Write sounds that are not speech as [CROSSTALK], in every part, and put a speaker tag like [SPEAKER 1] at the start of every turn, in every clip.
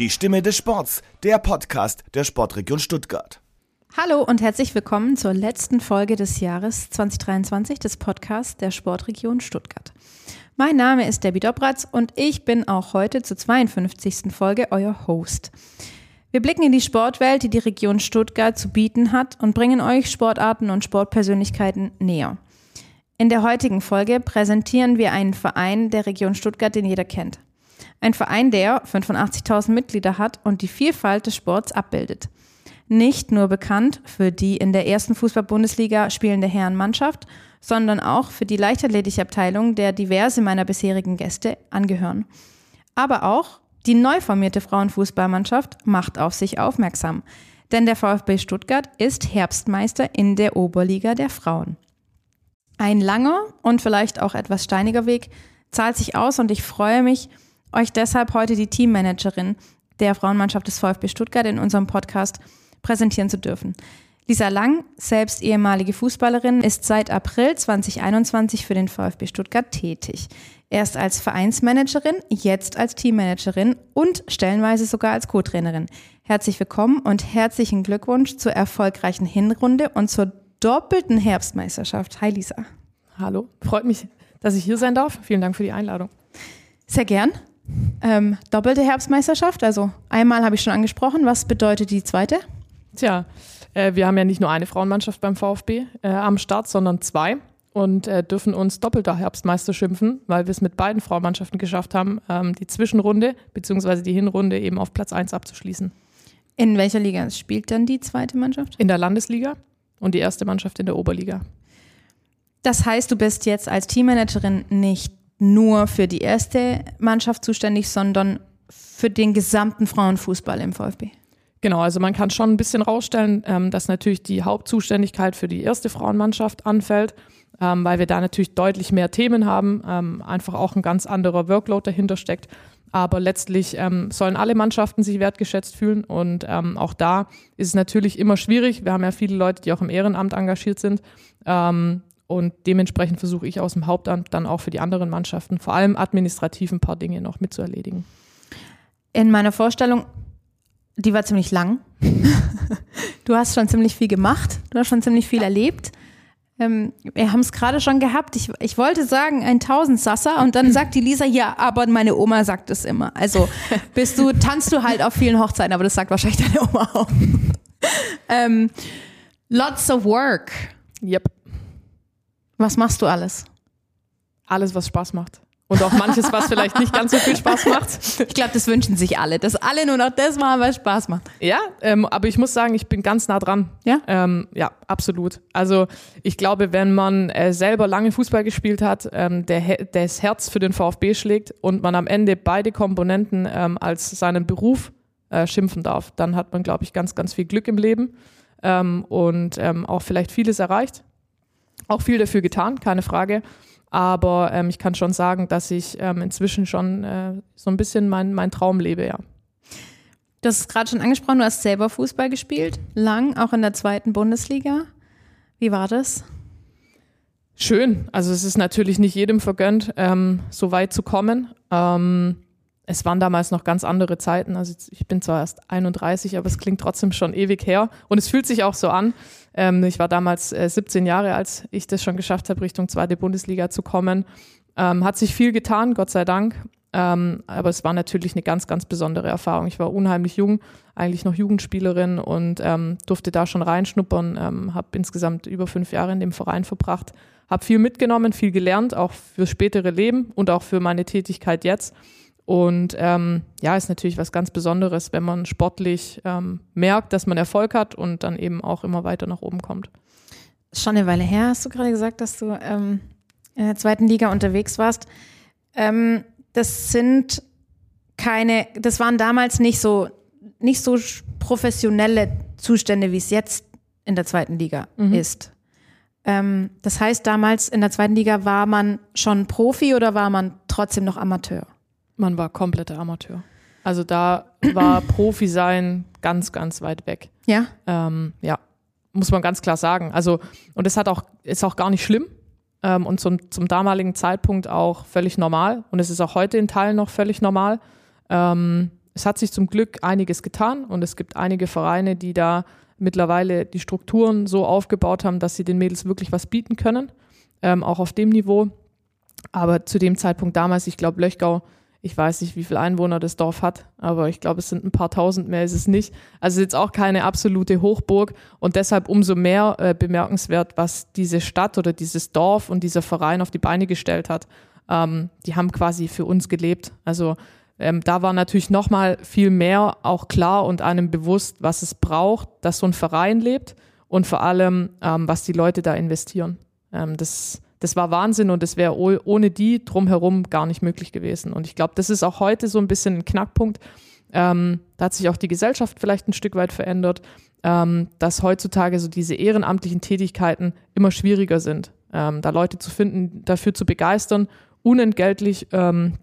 [SPEAKER 1] Die Stimme des Sports, der Podcast der Sportregion Stuttgart.
[SPEAKER 2] Hallo und herzlich willkommen zur letzten Folge des Jahres 2023 des Podcasts der Sportregion Stuttgart. Mein Name ist Debbie Dobratz und ich bin auch heute zur 52. Folge euer Host. Wir blicken in die Sportwelt, die die Region Stuttgart zu bieten hat und bringen euch Sportarten und Sportpersönlichkeiten näher. In der heutigen Folge präsentieren wir einen Verein der Region Stuttgart, den jeder kennt. Ein Verein, der 85.000 Mitglieder hat und die Vielfalt des Sports abbildet. Nicht nur bekannt für die in der ersten Fußball-Bundesliga spielende Herrenmannschaft, sondern auch für die leichtathletische Abteilung, der diverse meiner bisherigen Gäste angehören. Aber auch die neu formierte Frauenfußballmannschaft macht auf sich aufmerksam, denn der VfB Stuttgart ist Herbstmeister in der Oberliga der Frauen. Ein langer und vielleicht auch etwas steiniger Weg zahlt sich aus und ich freue mich, euch deshalb heute die Teammanagerin der Frauenmannschaft des VfB Stuttgart in unserem Podcast präsentieren zu dürfen. Lisa Lang, selbst ehemalige Fußballerin, ist seit April 2021 für den VfB Stuttgart tätig. Erst als Vereinsmanagerin, jetzt als Teammanagerin und stellenweise sogar als Co-Trainerin. Herzlich willkommen und herzlichen Glückwunsch zur erfolgreichen Hinrunde und zur doppelten Herbstmeisterschaft. Hi Lisa.
[SPEAKER 3] Hallo, freut mich, dass ich hier sein darf. Vielen Dank für die Einladung.
[SPEAKER 2] Sehr gern. Ähm, doppelte Herbstmeisterschaft, also einmal habe ich schon angesprochen. Was bedeutet die zweite?
[SPEAKER 3] Tja, äh, wir haben ja nicht nur eine Frauenmannschaft beim VfB äh, am Start, sondern zwei und äh, dürfen uns doppelter Herbstmeister schimpfen, weil wir es mit beiden Frauenmannschaften geschafft haben, ähm, die Zwischenrunde bzw. die Hinrunde eben auf Platz 1 abzuschließen.
[SPEAKER 2] In welcher Liga spielt dann die zweite Mannschaft?
[SPEAKER 3] In der Landesliga und die erste Mannschaft in der Oberliga.
[SPEAKER 2] Das heißt, du bist jetzt als Teammanagerin nicht nur für die erste Mannschaft zuständig, sondern für den gesamten Frauenfußball im VfB.
[SPEAKER 3] Genau, also man kann schon ein bisschen rausstellen, ähm, dass natürlich die Hauptzuständigkeit für die erste Frauenmannschaft anfällt ähm, weil wir da natürlich deutlich mehr Themen haben, ähm, einfach auch ein ganz anderer Workload dahinter steckt. Aber letztlich ähm, sollen alle Mannschaften sich wertgeschätzt fühlen und ähm, auch da ist es natürlich immer schwierig. Wir haben ja viele Leute, die auch im Ehrenamt engagiert sind. Ähm, und dementsprechend versuche ich aus dem Hauptamt dann auch für die anderen Mannschaften, vor allem administrativ, ein paar Dinge noch mitzuerledigen.
[SPEAKER 2] In meiner Vorstellung, die war ziemlich lang. [LAUGHS] du hast schon ziemlich viel gemacht, du hast schon ziemlich viel erlebt. Ähm, wir haben es gerade schon gehabt. Ich, ich wollte sagen, ein Tausendsasser und dann sagt die Lisa, ja, aber meine Oma sagt es immer. Also bist du, tanzt du halt auf vielen Hochzeiten, aber das sagt wahrscheinlich deine Oma auch. [LAUGHS] ähm, lots of work.
[SPEAKER 3] Yep.
[SPEAKER 2] Was machst du alles?
[SPEAKER 3] Alles, was Spaß macht und auch manches, was vielleicht nicht ganz so viel Spaß macht.
[SPEAKER 2] Ich glaube, das wünschen sich alle, dass alle nur noch das machen, was Spaß macht.
[SPEAKER 3] Ja, ähm, aber ich muss sagen, ich bin ganz nah dran.
[SPEAKER 2] Ja?
[SPEAKER 3] Ähm, ja, absolut. Also ich glaube, wenn man äh, selber lange Fußball gespielt hat, ähm, der, das Herz für den VfB schlägt und man am Ende beide Komponenten ähm, als seinen Beruf äh, schimpfen darf, dann hat man, glaube ich, ganz, ganz viel Glück im Leben ähm, und ähm, auch vielleicht vieles erreicht. Auch viel dafür getan, keine Frage. Aber ähm, ich kann schon sagen, dass ich ähm, inzwischen schon äh, so ein bisschen mein, mein Traum lebe, ja.
[SPEAKER 2] Du hast es gerade schon angesprochen, du hast selber Fußball gespielt, lang, auch in der zweiten Bundesliga. Wie war das?
[SPEAKER 3] Schön. Also es ist natürlich nicht jedem vergönnt, ähm, so weit zu kommen. Ähm, es waren damals noch ganz andere Zeiten. Also ich bin zwar erst 31, aber es klingt trotzdem schon ewig her. Und es fühlt sich auch so an. Ähm, ich war damals äh, 17 Jahre, als ich das schon geschafft habe, Richtung zweite Bundesliga zu kommen. Ähm, hat sich viel getan, Gott sei Dank. Ähm, aber es war natürlich eine ganz, ganz besondere Erfahrung. Ich war unheimlich jung, eigentlich noch Jugendspielerin und ähm, durfte da schon reinschnuppern. Ähm, habe insgesamt über fünf Jahre in dem Verein verbracht. Habe viel mitgenommen, viel gelernt, auch fürs spätere Leben und auch für meine Tätigkeit jetzt. Und ähm, ja, ist natürlich was ganz Besonderes, wenn man sportlich ähm, merkt, dass man Erfolg hat und dann eben auch immer weiter nach oben kommt.
[SPEAKER 2] Schon eine Weile her hast du gerade gesagt, dass du ähm, in der zweiten Liga unterwegs warst. Ähm, das sind keine, das waren damals nicht so, nicht so professionelle Zustände, wie es jetzt in der zweiten Liga mhm. ist. Ähm, das heißt, damals in der zweiten Liga war man schon Profi oder war man trotzdem noch Amateur?
[SPEAKER 3] Man war kompletter Amateur. Also da war [CLEARS THROAT] Profi sein ganz, ganz weit weg.
[SPEAKER 2] Ja.
[SPEAKER 3] Ähm, ja, muss man ganz klar sagen. Also, und es hat auch, ist auch gar nicht schlimm. Ähm, und zum, zum damaligen Zeitpunkt auch völlig normal. Und es ist auch heute in Teilen noch völlig normal. Ähm, es hat sich zum Glück einiges getan und es gibt einige Vereine, die da mittlerweile die Strukturen so aufgebaut haben, dass sie den Mädels wirklich was bieten können, ähm, auch auf dem Niveau. Aber zu dem Zeitpunkt damals, ich glaube, Löchgau, ich weiß nicht, wie viele Einwohner das Dorf hat, aber ich glaube, es sind ein paar tausend mehr ist es nicht. Also jetzt auch keine absolute Hochburg und deshalb umso mehr äh, bemerkenswert, was diese Stadt oder dieses Dorf und dieser Verein auf die Beine gestellt hat. Ähm, die haben quasi für uns gelebt. Also ähm, da war natürlich nochmal viel mehr auch klar und einem bewusst, was es braucht, dass so ein Verein lebt und vor allem, ähm, was die Leute da investieren. Ähm, das das war Wahnsinn und das wäre ohne die drumherum gar nicht möglich gewesen. Und ich glaube, das ist auch heute so ein bisschen ein Knackpunkt. Ähm, da hat sich auch die Gesellschaft vielleicht ein Stück weit verändert, ähm, dass heutzutage so diese ehrenamtlichen Tätigkeiten immer schwieriger sind, ähm, da Leute zu finden, dafür zu begeistern, unentgeltlich ähm,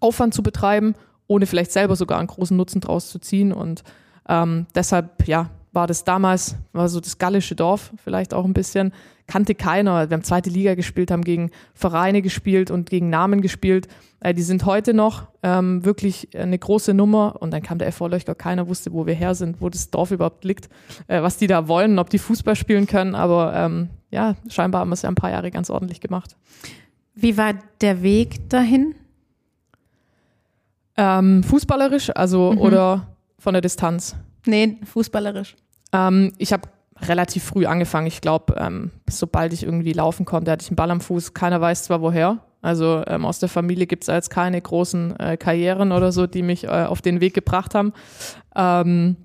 [SPEAKER 3] Aufwand zu betreiben, ohne vielleicht selber sogar einen großen Nutzen draus zu ziehen. Und ähm, deshalb, ja, war das damals, war so das gallische Dorf vielleicht auch ein bisschen, kannte keiner. Wir haben zweite Liga gespielt, haben gegen Vereine gespielt und gegen Namen gespielt. Äh, die sind heute noch ähm, wirklich eine große Nummer. Und dann kam der FV Löchgau, keiner wusste, wo wir her sind, wo das Dorf überhaupt liegt, äh, was die da wollen, ob die Fußball spielen können. Aber ähm, ja, scheinbar haben wir es ja ein paar Jahre ganz ordentlich gemacht.
[SPEAKER 2] Wie war der Weg dahin?
[SPEAKER 3] Ähm, fußballerisch, also mhm. oder von der Distanz?
[SPEAKER 2] Nee, fußballerisch.
[SPEAKER 3] Ähm, ich habe relativ früh angefangen. Ich glaube, ähm, sobald ich irgendwie laufen konnte, hatte ich einen Ball am Fuß. Keiner weiß zwar woher. Also ähm, aus der Familie gibt es jetzt keine großen äh, Karrieren oder so, die mich äh, auf den Weg gebracht haben. Ähm,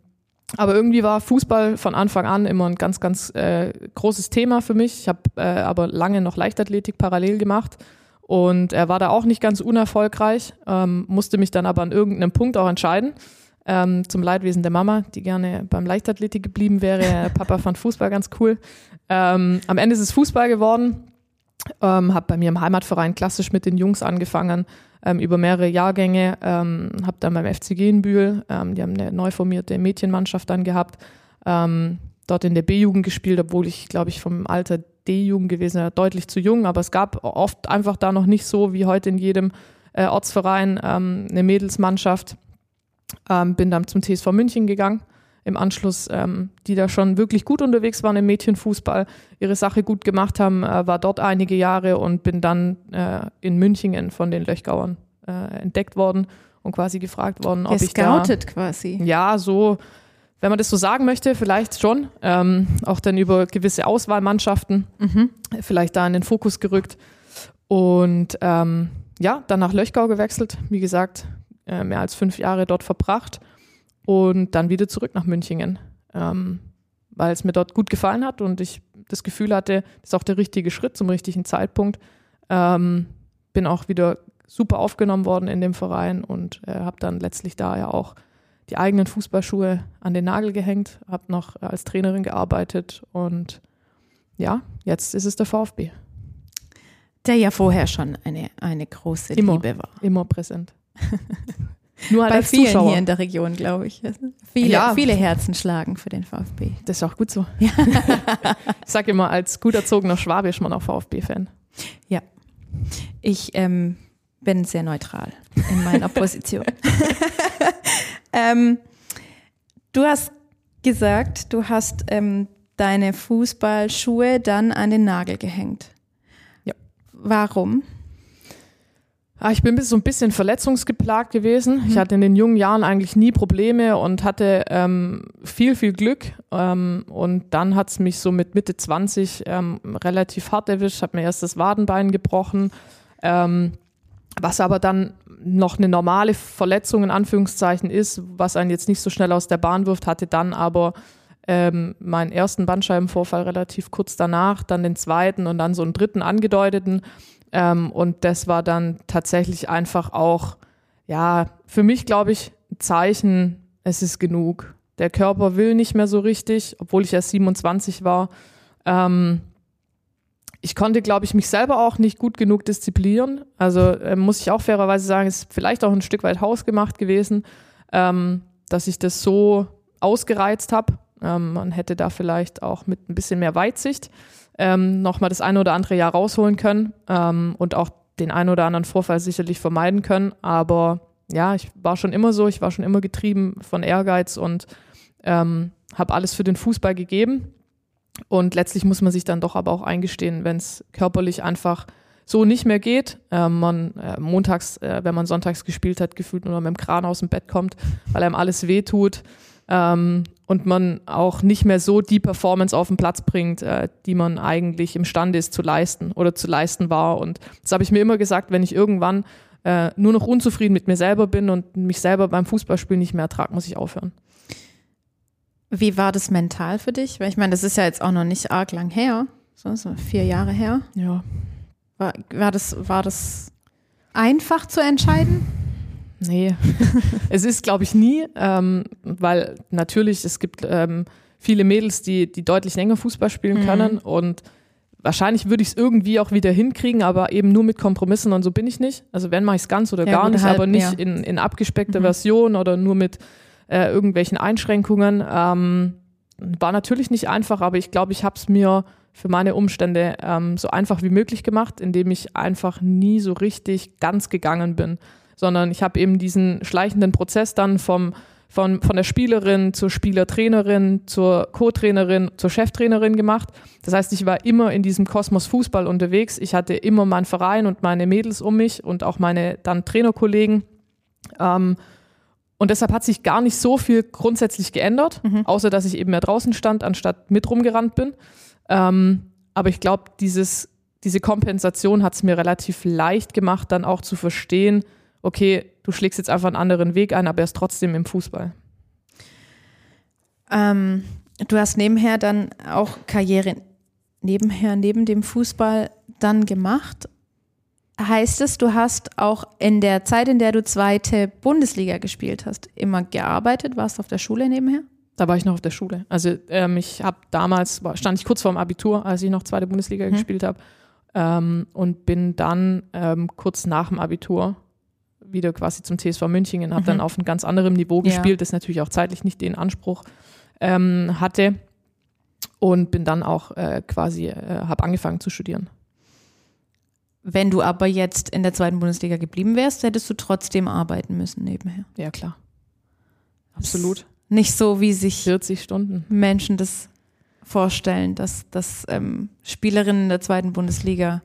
[SPEAKER 3] aber irgendwie war Fußball von Anfang an immer ein ganz, ganz äh, großes Thema für mich. Ich habe äh, aber lange noch Leichtathletik parallel gemacht und er war da auch nicht ganz unerfolgreich, ähm, musste mich dann aber an irgendeinem Punkt auch entscheiden ähm, zum Leidwesen der Mama, die gerne beim Leichtathletik geblieben wäre. Papa fand Fußball ganz cool. Ähm, am Ende ist es Fußball geworden. Ähm, habe bei mir im Heimatverein klassisch mit den Jungs angefangen, ähm, über mehrere Jahrgänge. Ähm, habe dann beim FCG in Bühl, ähm, die haben eine neu formierte Mädchenmannschaft dann gehabt, ähm, dort in der B-Jugend gespielt, obwohl ich, glaube ich, vom Alter D-Jugend gewesen wäre, deutlich zu jung. Aber es gab oft einfach da noch nicht so wie heute in jedem äh, Ortsverein eine Mädelsmannschaft. Ähm, bin dann zum TSV München gegangen im Anschluss, ähm, die da schon wirklich gut unterwegs waren im Mädchenfußball, ihre Sache gut gemacht haben, äh, war dort einige Jahre und bin dann äh, in München von den Löchgauern äh, entdeckt worden und quasi gefragt worden, ob ich da...
[SPEAKER 2] quasi.
[SPEAKER 3] Ja, so, wenn man das so sagen möchte, vielleicht schon. Ähm, auch dann über gewisse Auswahlmannschaften mhm. vielleicht da in den Fokus gerückt. Und ähm, ja, dann nach Löchgau gewechselt. Wie gesagt, äh, mehr als fünf Jahre dort verbracht und dann wieder zurück nach Münchingen, ähm, weil es mir dort gut gefallen hat und ich das Gefühl hatte, das ist auch der richtige Schritt zum richtigen Zeitpunkt. Ähm, bin auch wieder super aufgenommen worden in dem Verein und äh, habe dann letztlich da ja auch die eigenen Fußballschuhe an den Nagel gehängt, habe noch als Trainerin gearbeitet und ja, jetzt ist es der VfB.
[SPEAKER 2] Der ja vorher schon eine, eine große
[SPEAKER 3] immer,
[SPEAKER 2] Liebe war.
[SPEAKER 3] Immer präsent.
[SPEAKER 2] Nur halt Bei vielen Zuschauer. hier in der Region, glaube ich. Viele, ja. viele Herzen schlagen für den VfB.
[SPEAKER 3] Das ist auch gut so. [LAUGHS] Ja. ich sage immer, als gut erzogener Schwabe ist man auch VfB-Fan.
[SPEAKER 2] Ja. Ich ähm, bin sehr neutral in meiner [LAUGHS] Position. [LAUGHS] ähm, du hast gesagt, du hast ähm, deine Fußballschuhe dann an den Nagel gehängt.
[SPEAKER 3] Ja.
[SPEAKER 2] Warum?
[SPEAKER 3] Ah, ich bin so ein bisschen verletzungsgeplagt gewesen. Mhm. Ich hatte in den jungen Jahren eigentlich nie Probleme und hatte ähm, viel, viel Glück. Ähm, und dann hat es mich so mit Mitte 20 ähm, relativ hart erwischt. Habe mir erst das Wadenbein gebrochen, ähm, was aber dann noch eine normale Verletzung in Anführungszeichen ist, was einen jetzt nicht so schnell aus der Bahn wirft, hatte dann aber ähm, meinen ersten Bandscheibenvorfall relativ kurz danach, dann den zweiten und dann so einen dritten angedeuteten. Ähm, und das war dann tatsächlich einfach auch, ja, für mich glaube ich, ein Zeichen, es ist genug. Der Körper will nicht mehr so richtig, obwohl ich erst 27 war. Ähm, ich konnte, glaube ich, mich selber auch nicht gut genug disziplinieren. Also äh, muss ich auch fairerweise sagen, ist vielleicht auch ein Stück weit hausgemacht gewesen, ähm, dass ich das so ausgereizt habe. Ähm, man hätte da vielleicht auch mit ein bisschen mehr Weitsicht ähm, nochmal das eine oder andere Jahr rausholen können ähm, und auch den einen oder anderen Vorfall sicherlich vermeiden können. Aber ja, ich war schon immer so, ich war schon immer getrieben von Ehrgeiz und ähm, habe alles für den Fußball gegeben. Und letztlich muss man sich dann doch aber auch eingestehen, wenn es körperlich einfach so nicht mehr geht. Äh, man äh, montags, äh, wenn man sonntags gespielt hat, gefühlt nur noch mit dem Kran aus dem Bett kommt, weil einem alles wehtut ähm, und man auch nicht mehr so die Performance auf den Platz bringt, äh, die man eigentlich imstande ist zu leisten oder zu leisten war. Und das habe ich mir immer gesagt, wenn ich irgendwann äh, nur noch unzufrieden mit mir selber bin und mich selber beim Fußballspielen nicht mehr ertrage, muss ich aufhören.
[SPEAKER 2] Wie war das mental für dich? Weil ich meine, das ist ja jetzt auch noch nicht arg lang her, so, so vier Jahre her.
[SPEAKER 3] Ja.
[SPEAKER 2] War, war, das, war das einfach zu entscheiden?
[SPEAKER 3] Nee, [LAUGHS] es ist, glaube ich, nie, ähm, weil natürlich, es gibt ähm, viele Mädels, die, die deutlich länger Fußball spielen mhm. können und wahrscheinlich würde ich es irgendwie auch wieder hinkriegen, aber eben nur mit Kompromissen und so bin ich nicht. Also wenn mache ich es ganz oder ja, gar nicht, halb, aber nicht ja. in, in abgespeckter mhm. Version oder nur mit äh, irgendwelchen Einschränkungen. Ähm, war natürlich nicht einfach, aber ich glaube, ich habe es mir für meine Umstände ähm, so einfach wie möglich gemacht, indem ich einfach nie so richtig ganz gegangen bin sondern ich habe eben diesen schleichenden Prozess dann vom, von, von der Spielerin zur Spielertrainerin, zur Co-Trainerin, zur Cheftrainerin gemacht. Das heißt, ich war immer in diesem Kosmos Fußball unterwegs. Ich hatte immer meinen Verein und meine Mädels um mich und auch meine dann Trainerkollegen. Ähm, und deshalb hat sich gar nicht so viel grundsätzlich geändert, mhm. außer dass ich eben mehr draußen stand, anstatt mit rumgerannt bin. Ähm, aber ich glaube, diese Kompensation hat es mir relativ leicht gemacht, dann auch zu verstehen, okay, du schlägst jetzt einfach einen anderen Weg ein, aber er ist trotzdem im Fußball?
[SPEAKER 2] Ähm, du hast nebenher dann auch Karriere nebenher, neben dem Fußball dann gemacht. Heißt es, du hast auch in der Zeit, in der du zweite Bundesliga gespielt hast, immer gearbeitet? Warst du auf der Schule nebenher?
[SPEAKER 3] Da war ich noch auf der Schule. Also ähm, ich habe damals, stand ich kurz vorm Abitur, als ich noch zweite Bundesliga mhm. gespielt habe ähm, und bin dann ähm, kurz nach dem Abitur wieder quasi zum TSV München und habe mhm. dann auf einem ganz anderem Niveau gespielt, ja. das natürlich auch zeitlich nicht den Anspruch ähm, hatte und bin dann auch äh, quasi, äh, habe angefangen zu studieren.
[SPEAKER 2] Wenn du aber jetzt in der zweiten Bundesliga geblieben wärst, hättest du trotzdem arbeiten müssen nebenher.
[SPEAKER 3] Ja, klar. Absolut.
[SPEAKER 2] Nicht so, wie sich
[SPEAKER 3] 40 Stunden.
[SPEAKER 2] Menschen das vorstellen, dass, dass ähm, Spielerinnen in der zweiten Bundesliga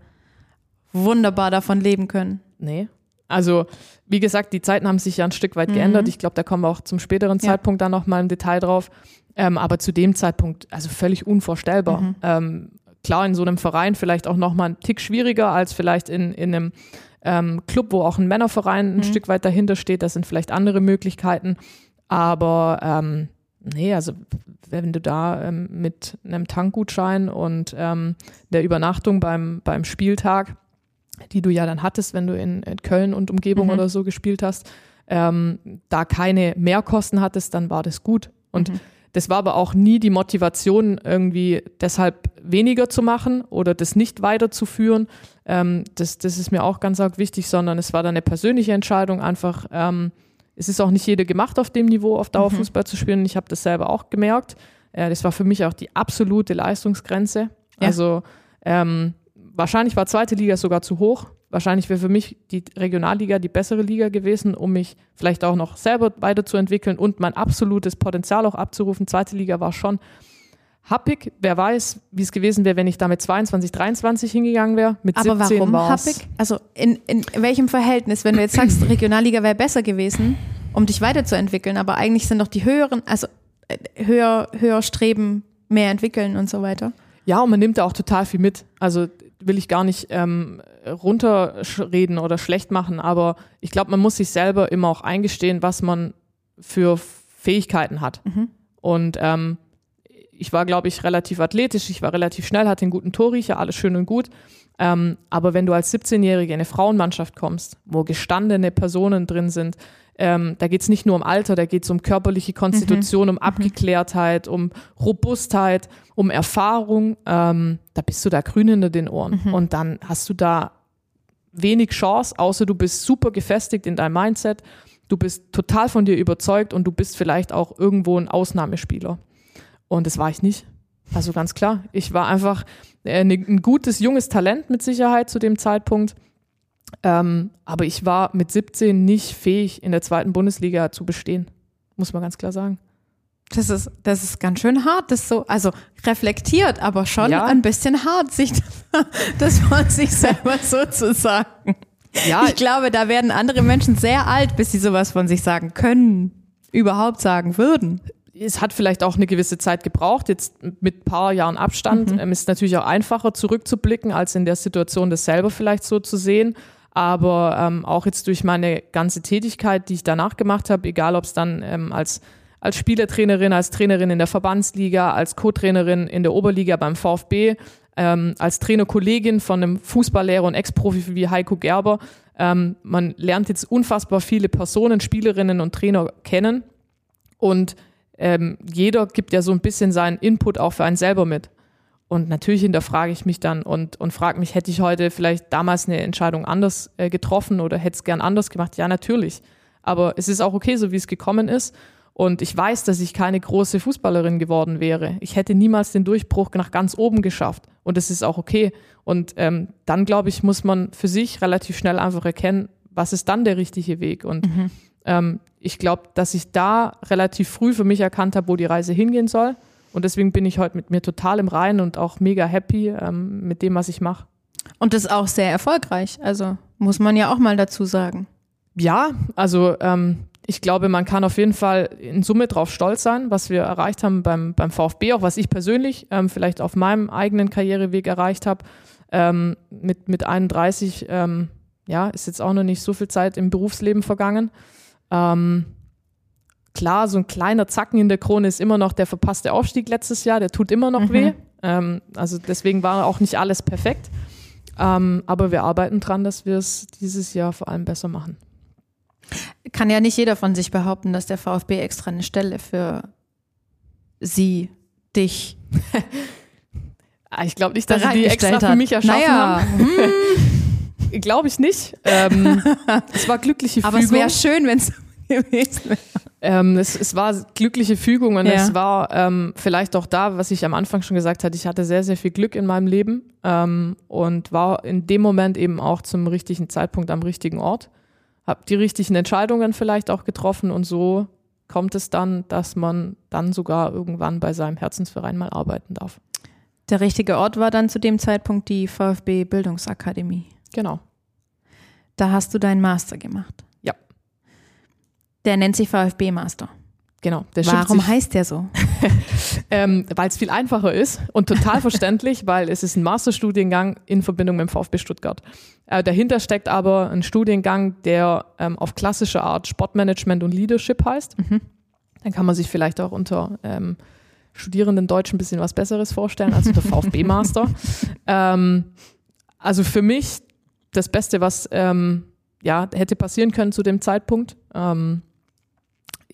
[SPEAKER 2] wunderbar davon leben können.
[SPEAKER 3] Nee, also, wie gesagt, die Zeiten haben sich ja ein Stück weit mhm. geändert. Ich glaube, da kommen wir auch zum späteren ja. Zeitpunkt dann nochmal im Detail drauf. Ähm, aber zu dem Zeitpunkt, also völlig unvorstellbar. Mhm. Ähm, klar, in so einem Verein vielleicht auch nochmal ein Tick schwieriger als vielleicht in, in einem ähm, Club, wo auch ein Männerverein ein mhm. Stück weit dahinter steht. Das sind vielleicht andere Möglichkeiten. Aber ähm, nee, also wenn du da ähm, mit einem Tankgutschein und ähm, der Übernachtung beim, beim Spieltag die du ja dann hattest, wenn du in, in Köln und Umgebung mhm. oder so gespielt hast, ähm, da keine Mehrkosten hattest, dann war das gut. Und mhm. das war aber auch nie die Motivation, irgendwie deshalb weniger zu machen oder das nicht weiterzuführen. Ähm, das, das ist mir auch ganz arg wichtig, sondern es war dann eine persönliche Entscheidung, einfach, ähm, es ist auch nicht jeder gemacht, auf dem Niveau auf Dauerfußball mhm. zu spielen. Ich habe das selber auch gemerkt. Äh, das war für mich auch die absolute Leistungsgrenze. Ja. Also ähm, wahrscheinlich war zweite Liga sogar zu hoch. Wahrscheinlich wäre für mich die Regionalliga die bessere Liga gewesen, um mich vielleicht auch noch selber weiterzuentwickeln und mein absolutes Potenzial auch abzurufen. Zweite Liga war schon happig. Wer weiß, wie es gewesen wäre, wenn ich da mit 22, 23 hingegangen wäre. Mit
[SPEAKER 2] Aber 17 warum war's. happig? Also in, in welchem Verhältnis? Wenn du jetzt sagst, [LAUGHS] Regionalliga wäre besser gewesen, um dich weiterzuentwickeln, aber eigentlich sind doch die höheren, also äh, höher, höher streben, mehr entwickeln und so weiter.
[SPEAKER 3] Ja, und man nimmt da auch total viel mit. Also will ich gar nicht ähm, runterreden oder schlecht machen, aber ich glaube, man muss sich selber immer auch eingestehen, was man für Fähigkeiten hat. Mhm. Und ähm, ich war, glaube ich, relativ athletisch, ich war relativ schnell, hatte einen guten Torriecher, alles schön und gut. Ähm, aber wenn du als 17-Jährige in eine Frauenmannschaft kommst, wo gestandene Personen drin sind, ähm, da geht es nicht nur um Alter, da geht es um körperliche Konstitution, mhm. um mhm. Abgeklärtheit, um Robustheit, um Erfahrung. Ähm, da bist du da grün hinter den Ohren. Mhm. Und dann hast du da wenig Chance, außer du bist super gefestigt in deinem Mindset, du bist total von dir überzeugt und du bist vielleicht auch irgendwo ein Ausnahmespieler. Und das war ich nicht. Also ganz klar. Ich war einfach ein gutes, junges Talent mit Sicherheit zu dem Zeitpunkt Ähm, aber ich war mit 17 nicht fähig, in der zweiten Bundesliga zu bestehen. Muss man ganz klar sagen.
[SPEAKER 2] Das ist, das ist ganz schön hart, das so, also reflektiert, aber schon
[SPEAKER 3] Ja.
[SPEAKER 2] ein bisschen hart, sich das [LAUGHS] von sich selber [LAUGHS] so zu sagen.
[SPEAKER 3] Ja,
[SPEAKER 2] Ich glaube, da werden andere Menschen sehr alt, bis sie sowas von sich sagen können, überhaupt sagen würden.
[SPEAKER 3] Es hat vielleicht auch eine gewisse Zeit gebraucht. Jetzt mit ein paar Jahren Abstand ähm, ist es natürlich auch einfacher zurückzublicken, als in der Situation das selber vielleicht so zu sehen. Aber ähm, auch jetzt durch meine ganze Tätigkeit, die ich danach gemacht habe, egal ob es dann ähm, als, als Spielertrainerin, als Trainerin in der Verbandsliga, als Co-Trainerin in der Oberliga beim VfB, ähm, als Trainerkollegin von einem Fußballlehrer und Ex-Profi wie Heiko Gerber. Ähm, man lernt jetzt unfassbar viele Personen, Spielerinnen und Trainer kennen. Und ähm, jeder gibt ja so ein bisschen seinen Input auch für einen selber mit. Und natürlich hinterfrage ich mich dann und, und frage mich, hätte ich heute vielleicht damals eine Entscheidung anders äh, getroffen oder hätte es gern anders gemacht? Ja, natürlich. Aber es ist auch okay, so wie es gekommen ist. Und ich weiß, dass ich keine große Fußballerin geworden wäre. Ich hätte niemals den Durchbruch nach ganz oben geschafft. Und das ist auch okay. Und ähm, dann, glaube ich, muss man für sich relativ schnell einfach erkennen, was ist dann der richtige Weg. Und ähm, ich glaube, dass ich da relativ früh für mich erkannt habe, wo die Reise hingehen soll. Und deswegen bin ich heute mit mir total im Reinen und auch mega happy ähm, mit dem, was ich mache.
[SPEAKER 2] Und das auch sehr erfolgreich. Also muss man ja auch mal dazu sagen.
[SPEAKER 3] Ja, also ähm, ich glaube, man kann auf jeden Fall in Summe drauf stolz sein, was wir erreicht haben beim, beim VfB, auch was ich persönlich ähm, vielleicht auf meinem eigenen Karriereweg erreicht habe. Ähm, mit, mit 31, ähm, ja, ist jetzt auch noch nicht so viel Zeit im Berufsleben vergangen. Ähm, klar, so ein kleiner Zacken in der Krone ist immer noch der verpasste Aufstieg letztes Jahr, der tut immer noch
[SPEAKER 2] Mhm.
[SPEAKER 3] weh. Ähm, also deswegen war auch nicht alles perfekt. Ähm, aber wir arbeiten dran, dass wir es dieses Jahr vor allem besser machen.
[SPEAKER 2] Kann ja nicht jeder von sich behaupten, dass der VfB extra eine Stelle für sie, dich [LAUGHS]
[SPEAKER 3] Ah, Ich glaube nicht, dass sie die extra
[SPEAKER 2] bereitgestellt
[SPEAKER 3] für
[SPEAKER 2] hat.
[SPEAKER 3] mich erschaffen
[SPEAKER 2] naja,
[SPEAKER 3] haben. [LAUGHS] Glaube ich nicht. Ähm, [LAUGHS] es war glückliche
[SPEAKER 2] aber es
[SPEAKER 3] Fügung.
[SPEAKER 2] wäre schön, wenn es gewesen.
[SPEAKER 3] Ähm, es, es war glückliche Fügung und
[SPEAKER 2] Ja.
[SPEAKER 3] es war ähm, vielleicht auch da, was ich am Anfang schon gesagt hatte, ich hatte sehr, sehr viel Glück in meinem Leben ähm, und war in dem Moment eben auch zum richtigen Zeitpunkt am richtigen Ort. Habe die richtigen Entscheidungen vielleicht auch getroffen und so kommt es dann, dass man dann sogar irgendwann bei seinem Herzensverein mal arbeiten darf.
[SPEAKER 2] Der richtige Ort war dann zu dem Zeitpunkt die VfB Bildungsakademie.
[SPEAKER 3] Genau.
[SPEAKER 2] Da hast du deinen Master gemacht. Der nennt sich VfB Master.
[SPEAKER 3] Genau. Der
[SPEAKER 2] Warum
[SPEAKER 3] sich-
[SPEAKER 2] heißt der so? [LAUGHS]
[SPEAKER 3] Ähm, weil es viel einfacher ist und total verständlich, [LAUGHS] weil es ist ein Masterstudiengang in Verbindung mit dem VfB Stuttgart. Äh, dahinter steckt aber ein Studiengang, der ähm, auf klassische Art Sportmanagement und Leadership heißt. Dann kann man sich vielleicht auch unter ähm, Studierenden Deutsch ein bisschen was Besseres vorstellen als unter VfB-Master. [LAUGHS] ähm, also für mich das Beste, was ähm, ja, hätte passieren können zu dem Zeitpunkt. Ähm,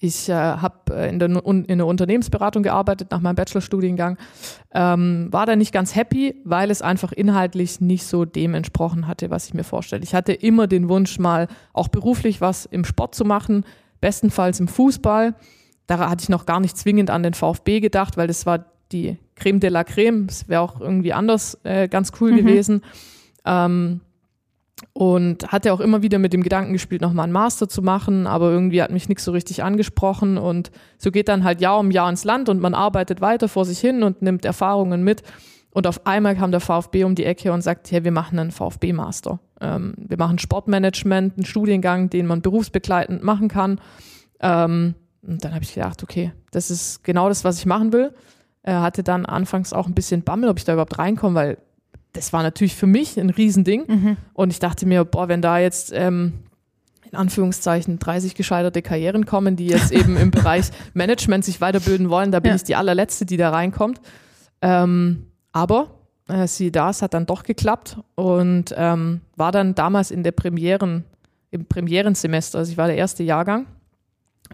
[SPEAKER 3] ich äh, habe in, der, in der Unternehmensberatung gearbeitet nach meinem Bachelorstudiengang, ähm, war da nicht ganz happy, weil es einfach inhaltlich nicht so dem entsprochen hatte, was ich mir vorstelle. Ich hatte immer den Wunsch, mal auch beruflich was im Sport zu machen, bestenfalls im Fußball. Da hatte ich noch gar nicht zwingend an den VfB gedacht, weil das war die Creme de la Creme. Es wäre auch irgendwie anders äh, ganz cool gewesen. Ähm, und hatte auch immer wieder mit dem Gedanken gespielt, nochmal einen Master zu machen, aber irgendwie hat mich nichts so richtig angesprochen und so geht dann halt Jahr um Jahr ins Land und man arbeitet weiter vor sich hin und nimmt Erfahrungen mit und auf einmal kam der VfB um die Ecke und sagt, ja, wir machen einen VfB-Master. Ähm, wir machen Sportmanagement, einen Studiengang, den man berufsbegleitend machen kann. Ähm, und dann habe ich gedacht, okay, das ist genau das, was ich machen will. Er hatte dann anfangs auch ein bisschen Bammel, ob ich da überhaupt reinkomme, weil das war natürlich für mich ein Riesending. Und ich dachte mir, boah, wenn da jetzt ähm, in Anführungszeichen 30 gescheiterte Karrieren kommen, die jetzt [LAUGHS] eben im Bereich Management sich weiterbilden wollen, da bin
[SPEAKER 2] Ja.
[SPEAKER 3] ich die allerletzte, die da reinkommt. Ähm, aber äh, siehe da, es hat dann doch geklappt und ähm, war dann damals in der Premieren, im Premierensemester, also ich war der erste Jahrgang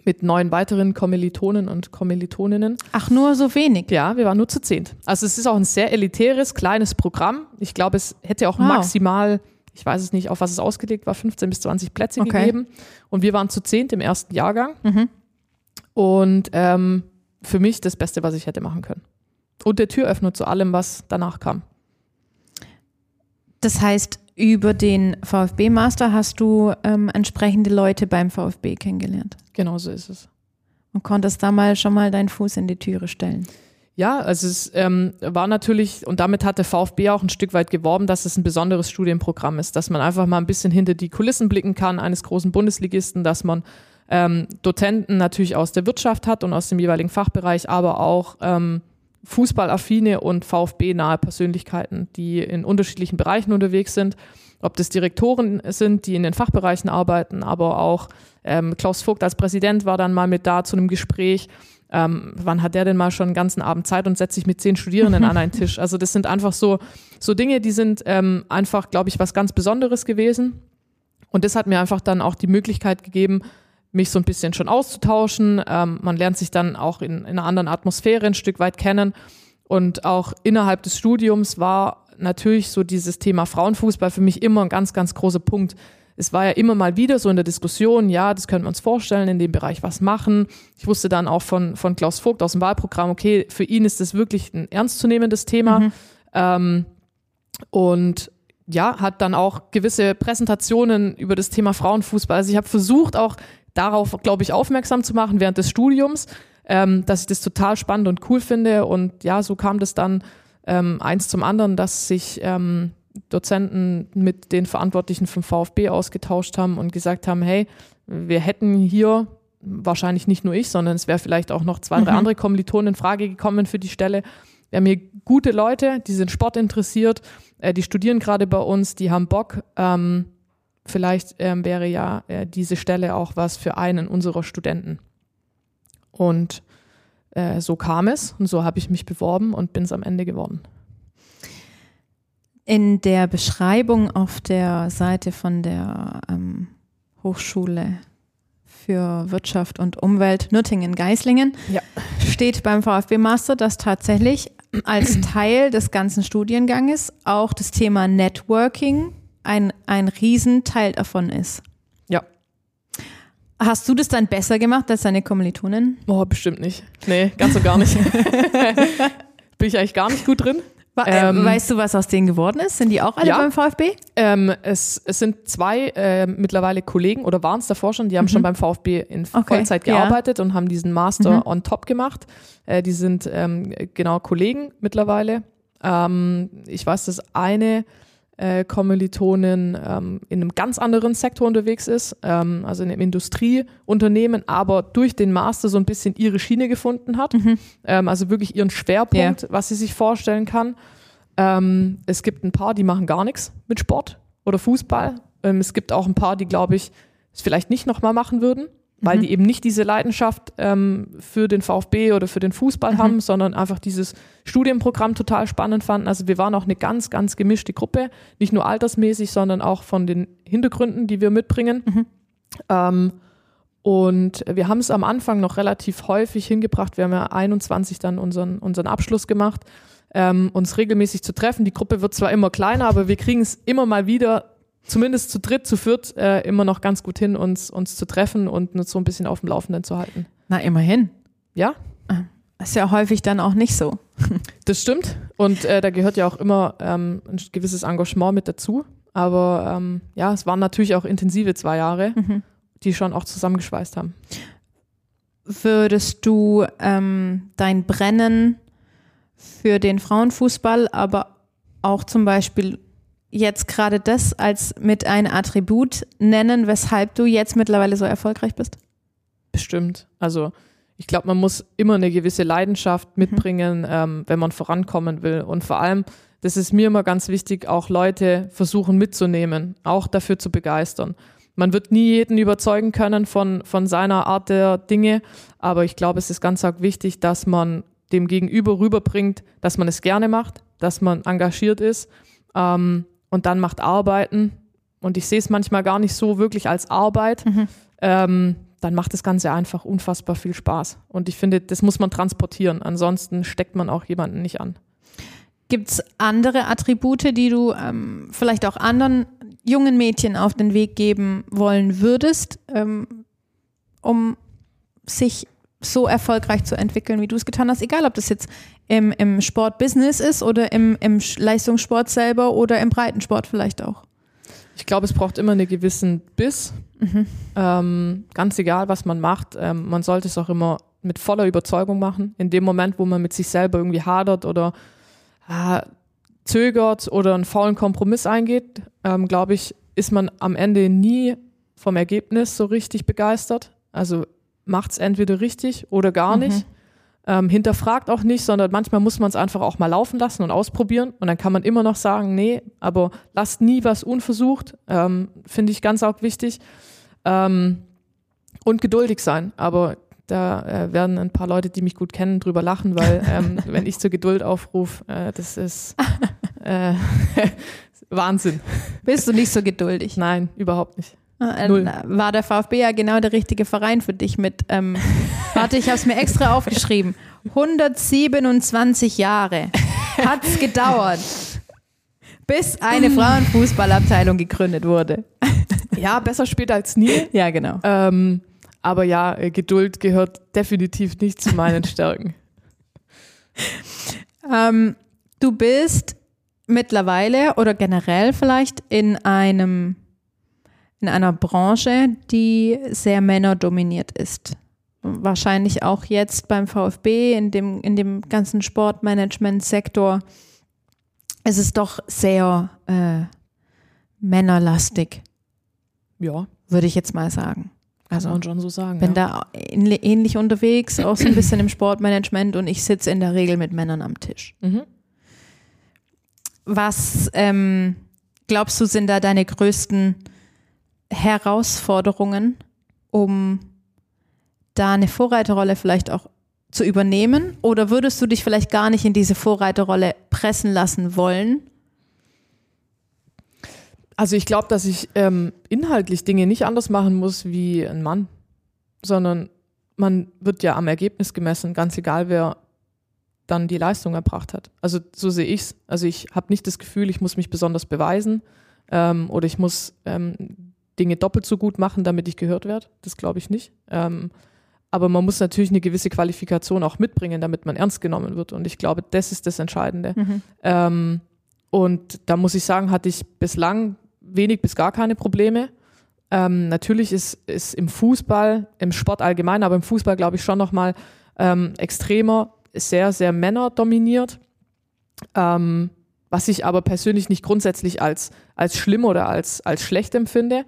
[SPEAKER 3] mit neun weiteren Kommilitonen und Kommilitoninnen.
[SPEAKER 2] Ach, nur so wenig.
[SPEAKER 3] Ja, wir waren nur zu zehnt. Also es ist auch ein sehr elitäres, kleines Programm. Ich glaube, es hätte auch
[SPEAKER 2] Wow.
[SPEAKER 3] maximal, ich weiß es nicht, auf was es ausgelegt war, 15 bis 20 Plätze
[SPEAKER 2] Okay.
[SPEAKER 3] gegeben. Und wir waren zu zehnt im ersten Jahrgang.
[SPEAKER 2] Mhm.
[SPEAKER 3] Und ähm, für mich das Beste, was ich hätte machen können. Und der Türöffner zu allem, was danach kam.
[SPEAKER 2] Das heißt, über den VfB-Master hast du ähm, entsprechende Leute beim VfB kennengelernt.
[SPEAKER 3] Genau so ist es.
[SPEAKER 2] Und konntest da mal schon mal deinen Fuß in die Türe stellen.
[SPEAKER 3] Ja, also es ähm, war natürlich, und damit hat der VfB auch ein Stück weit geworben, dass es ein besonderes Studienprogramm ist, dass man einfach mal ein bisschen hinter die Kulissen blicken kann eines großen Bundesligisten, dass man ähm, Dozenten natürlich aus der Wirtschaft hat und aus dem jeweiligen Fachbereich, aber auch ähm, fußballaffine und VfB-nahe Persönlichkeiten, die in unterschiedlichen Bereichen unterwegs sind. Ob das Direktoren sind, die in den Fachbereichen arbeiten, aber auch ähm, Klaus Vogt als Präsident war dann mal mit da zu einem Gespräch. Ähm, wann hat der denn mal schon einen ganzen Abend Zeit und setzt sich mit zehn Studierenden an einen [LAUGHS] Tisch? Also das sind einfach so, so Dinge, die sind ähm, einfach, glaube ich, was ganz Besonderes gewesen. Und das hat mir einfach dann auch die Möglichkeit gegeben, mich so ein bisschen schon auszutauschen. Ähm, man lernt sich dann auch in, in einer anderen Atmosphäre ein Stück weit kennen. Und auch innerhalb des Studiums war natürlich so dieses Thema Frauenfußball für mich immer ein ganz, ganz großer Punkt. Es war ja immer mal wieder so in der Diskussion, ja, das können wir uns vorstellen, in dem Bereich was machen. Ich wusste dann auch von, von Klaus Vogt aus dem Wahlprogramm, okay, für ihn ist das wirklich ein ernstzunehmendes Thema. Mhm. Ähm, und ja, hat dann auch gewisse Präsentationen über das Thema Frauenfußball. Also ich habe versucht, auch darauf, glaube ich, aufmerksam zu machen während des Studiums, ähm, dass ich das total spannend und cool finde. Und ja, so kam das dann ähm, eins zum anderen, dass sich ähm, Dozenten mit den Verantwortlichen vom VfB ausgetauscht haben und gesagt haben, hey, wir hätten hier wahrscheinlich nicht nur ich, sondern es wäre vielleicht auch noch zwei, drei mhm. andere Kommilitonen in Frage gekommen für die Stelle. Wir haben hier gute Leute, die sind sportinteressiert, äh, die studieren gerade bei uns, die haben Bock. Ähm, vielleicht ähm, wäre ja äh, diese Stelle auch was für einen unserer Studenten. Und äh, so kam es und so habe ich mich beworben und bin es am Ende geworden.
[SPEAKER 2] In der Beschreibung auf der Seite von der ähm, Hochschule für Wirtschaft und Umwelt Nürtingen-Geislingen ja. steht beim VfB Master, dass tatsächlich als [CLEARS THROAT] Teil des ganzen Studienganges auch das Thema Networking ein, ein Riesenteil davon ist. Hast du das dann besser gemacht als deine Kommilitonen?
[SPEAKER 3] Oh, bestimmt nicht. Nee, ganz und gar nicht. [LAUGHS] Bin ich eigentlich gar nicht gut drin.
[SPEAKER 2] Äh, ähm, weißt du, was aus denen geworden ist? Sind die auch alle ja, beim VfB?
[SPEAKER 3] Ähm, es, es sind zwei äh, mittlerweile Kollegen oder waren es davor schon, die haben mhm. schon beim VfB in okay. Vollzeit gearbeitet ja. und haben diesen Master mhm. on top gemacht. Äh, die sind ähm, genau Kollegen mittlerweile. Ähm, ich weiß, dass eine äh, Kommilitonin ähm, in einem ganz anderen Sektor unterwegs ist, ähm, also in einem Industrieunternehmen, aber durch den Master so ein bisschen ihre Schiene gefunden hat, mhm. ähm, also wirklich ihren Schwerpunkt, yeah. was sie sich vorstellen kann. Ähm, es gibt ein paar, die machen gar nichts mit Sport oder Fußball. Ähm, es gibt auch ein paar, die, glaube ich, es vielleicht nicht nochmal machen würden weil mhm. die eben nicht diese Leidenschaft ähm, für den VfB oder für den Fußball mhm. haben, sondern einfach dieses Studienprogramm total spannend fanden. Also wir waren auch eine ganz, ganz gemischte Gruppe, nicht nur altersmäßig, sondern auch von den Hintergründen, die wir mitbringen. Mhm. Ähm, und wir haben es am Anfang noch relativ häufig hingebracht. Wir haben ja 21 dann unseren, unseren Abschluss gemacht, ähm, uns regelmäßig zu treffen. Die Gruppe wird zwar immer kleiner, aber wir kriegen es immer mal wieder zumindest zu dritt, zu viert äh, immer noch ganz gut hin, uns, uns zu treffen und uns so ein bisschen auf dem Laufenden zu halten.
[SPEAKER 2] Na, immerhin.
[SPEAKER 3] Ja.
[SPEAKER 2] Ah, ist ja häufig dann auch nicht so. [LAUGHS]
[SPEAKER 3] Das stimmt. Und äh, da gehört ja auch immer ähm, ein gewisses Engagement mit dazu. Aber ähm, ja, es waren natürlich auch intensive zwei Jahre, mhm. die schon auch zusammengeschweißt haben.
[SPEAKER 2] Würdest du ähm, dein Brennen für den Frauenfußball, aber auch zum Beispiel jetzt gerade das als mit ein Attribut nennen, weshalb du jetzt mittlerweile so erfolgreich bist?
[SPEAKER 3] Bestimmt. Also ich glaube, man muss immer eine gewisse Leidenschaft mhm. mitbringen, mhm. ähm, wenn man vorankommen will. Und vor allem, das ist mir immer ganz wichtig, auch Leute versuchen mitzunehmen, auch dafür zu begeistern. Man wird nie jeden überzeugen können von, von seiner Art der Dinge, aber ich glaube, es ist ganz arg wichtig, dass man dem Gegenüber rüberbringt, dass man es gerne macht, dass man engagiert ist ähm, und dann macht Arbeiten und ich sehe es manchmal gar nicht so wirklich als Arbeit, mhm. ähm, dann macht das Ganze einfach unfassbar viel Spaß. Und ich finde, das muss man transportieren. Ansonsten steckt man auch jemanden nicht an.
[SPEAKER 2] Gibt es andere Attribute, die du ähm, vielleicht auch anderen jungen Mädchen auf den Weg geben wollen würdest, ähm, um sich so erfolgreich zu entwickeln, wie du es getan hast, egal ob das jetzt im, im Sportbusiness ist oder im, im Leistungssport selber oder im Breitensport vielleicht auch.
[SPEAKER 3] Ich glaube, es braucht immer einen gewissen Biss. Mhm. Ähm, ganz egal, was man macht. Ähm, man sollte es auch immer mit voller Überzeugung machen. In dem Moment, wo man mit sich selber irgendwie hadert oder äh, zögert oder einen faulen Kompromiss eingeht, ähm, glaube ich, ist man am Ende nie vom Ergebnis so richtig begeistert. Also macht es entweder richtig oder gar mhm. nicht. Ähm, hinterfragt auch nicht, sondern manchmal muss man es einfach auch mal laufen lassen und ausprobieren. Und dann kann man immer noch sagen, nee, aber lasst nie was unversucht. Ähm, Finde ich ganz auch wichtig. Ähm, und geduldig sein. Aber da äh, werden ein paar Leute, die mich gut kennen, drüber lachen, weil ähm, [LAUGHS] wenn ich zur Geduld aufrufe, äh, das ist [LAUGHS] äh, [LAUGHS] Wahnsinn.
[SPEAKER 2] Bist du nicht so geduldig?
[SPEAKER 3] Nein, überhaupt nicht.
[SPEAKER 2] Äh, Null. War der VfB ja genau der richtige Verein für dich mit, ähm, [LAUGHS] warte, ich habe es mir extra aufgeschrieben. 127 Jahre hat es gedauert, bis eine Frauenfußballabteilung gegründet wurde. [LAUGHS]
[SPEAKER 3] Ja, besser spät als nie.
[SPEAKER 2] Ja, genau.
[SPEAKER 3] Ähm, aber ja, äh, Geduld gehört definitiv nicht zu meinen Stärken. [LAUGHS]
[SPEAKER 2] ähm, du bist mittlerweile oder generell vielleicht in einem in einer Branche, die sehr männerdominiert ist. Wahrscheinlich auch jetzt beim VfB, in dem, in dem ganzen Sportmanagement-Sektor. Es ist doch sehr äh, männerlastig.
[SPEAKER 3] Ja.
[SPEAKER 2] Würde ich jetzt mal sagen.
[SPEAKER 3] Also man schon so sagen.
[SPEAKER 2] Bin
[SPEAKER 3] ja.
[SPEAKER 2] da ähnlich unterwegs, auch so ein bisschen im Sportmanagement und ich sitze in der Regel mit Männern am Tisch. Mhm. Was ähm, glaubst du, sind da deine größten Herausforderungen, um da eine Vorreiterrolle vielleicht auch zu übernehmen? Oder würdest du dich vielleicht gar nicht in diese Vorreiterrolle pressen lassen wollen?
[SPEAKER 3] Also ich glaube, dass ich ähm, inhaltlich Dinge nicht anders machen muss wie ein Mann, sondern man wird ja am Ergebnis gemessen, ganz egal wer dann die Leistung erbracht hat. Also so sehe ich's. Also ich habe nicht das Gefühl, ich muss mich besonders beweisen ähm, oder ich muss ähm, Dinge doppelt so gut machen, damit ich gehört werde. Das glaube ich nicht. Ähm, aber man muss natürlich eine gewisse Qualifikation auch mitbringen, damit man ernst genommen wird. Und ich glaube, das ist das Entscheidende. Mhm. Ähm, und da muss ich sagen, hatte ich bislang wenig bis gar keine Probleme. Ähm, natürlich ist, ist im Fußball, im Sport allgemein, aber im Fußball glaube ich schon nochmal ähm, extremer, sehr, sehr männerdominiert. Ähm, was ich aber persönlich nicht grundsätzlich als, als schlimm oder als, als schlecht empfinde.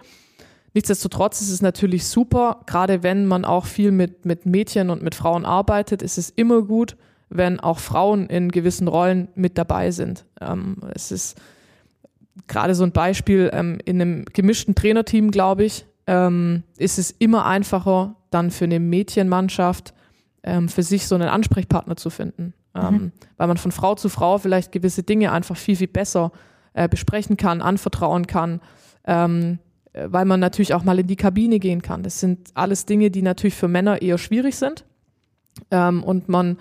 [SPEAKER 3] Nichtsdestotrotz ist es natürlich super, gerade wenn man auch viel mit, mit Mädchen und mit Frauen arbeitet, ist es immer gut, wenn auch Frauen in gewissen Rollen mit dabei sind. Ähm, es ist gerade so ein Beispiel, ähm, in einem gemischten Trainerteam, glaube ich, ähm, ist es immer einfacher, dann für eine Mädchenmannschaft ähm, für sich so einen Ansprechpartner zu finden. Ähm, mhm. Weil man von Frau zu Frau vielleicht gewisse Dinge einfach viel, viel besser äh, besprechen kann, anvertrauen kann, ähm, äh, weil man natürlich auch mal in die Kabine gehen kann. Das sind alles Dinge, die natürlich für Männer eher schwierig sind ähm, und man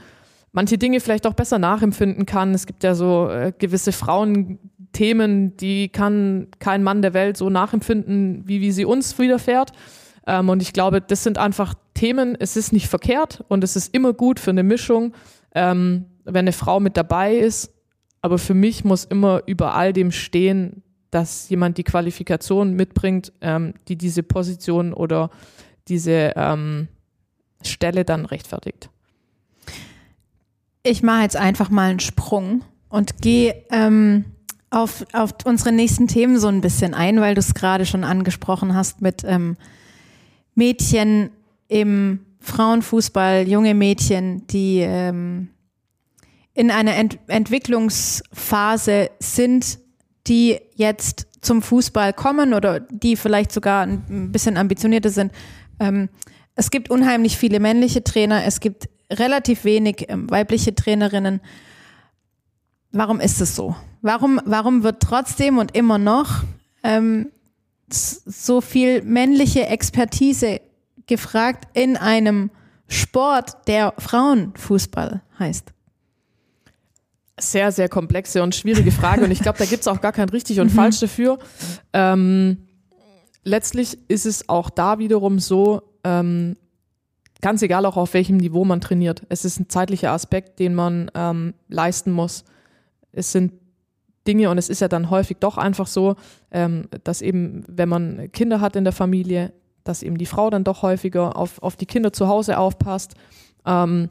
[SPEAKER 3] manche Dinge vielleicht auch besser nachempfinden kann. Es gibt ja so äh, gewisse Frauen, Themen, die kann kein Mann der Welt so nachempfinden, wie, wie sie uns widerfährt. Ähm, und ich glaube, das sind einfach Themen, es ist nicht verkehrt und es ist immer gut für eine Mischung, ähm, wenn eine Frau mit dabei ist. Aber für mich muss immer über all dem stehen, dass jemand die Qualifikation mitbringt, ähm, die diese Position oder diese ähm, Stelle dann rechtfertigt.
[SPEAKER 2] Ich mache jetzt einfach mal einen Sprung und gehe ähm, auf, auf unsere nächsten Themen so ein bisschen ein, weil du es gerade schon angesprochen hast mit ähm, Mädchen im Frauenfußball, junge Mädchen, die ähm, in einer Ent Entwicklungsphase sind, die jetzt zum Fußball kommen oder die vielleicht sogar ein bisschen ambitionierter sind. Ähm, es gibt unheimlich viele männliche Trainer, es gibt relativ wenig ähm, weibliche Trainerinnen. Warum ist es so? Warum, warum wird trotzdem und immer noch ähm, so viel männliche Expertise gefragt in einem Sport, der Frauenfußball heißt?
[SPEAKER 3] Sehr, sehr komplexe und schwierige Frage. Und ich glaube, da gibt es auch gar kein richtig und mhm. falsch dafür. Ähm, letztlich ist es auch da wiederum so, ähm, ganz egal auch auf welchem Niveau man trainiert. Es ist ein zeitlicher Aspekt, den man ähm, leisten muss. Es sind Dinge und es ist ja dann häufig doch einfach so, ähm, dass eben, wenn man Kinder hat in der Familie, dass eben die Frau dann doch häufiger auf, auf die Kinder zu Hause aufpasst. Ähm,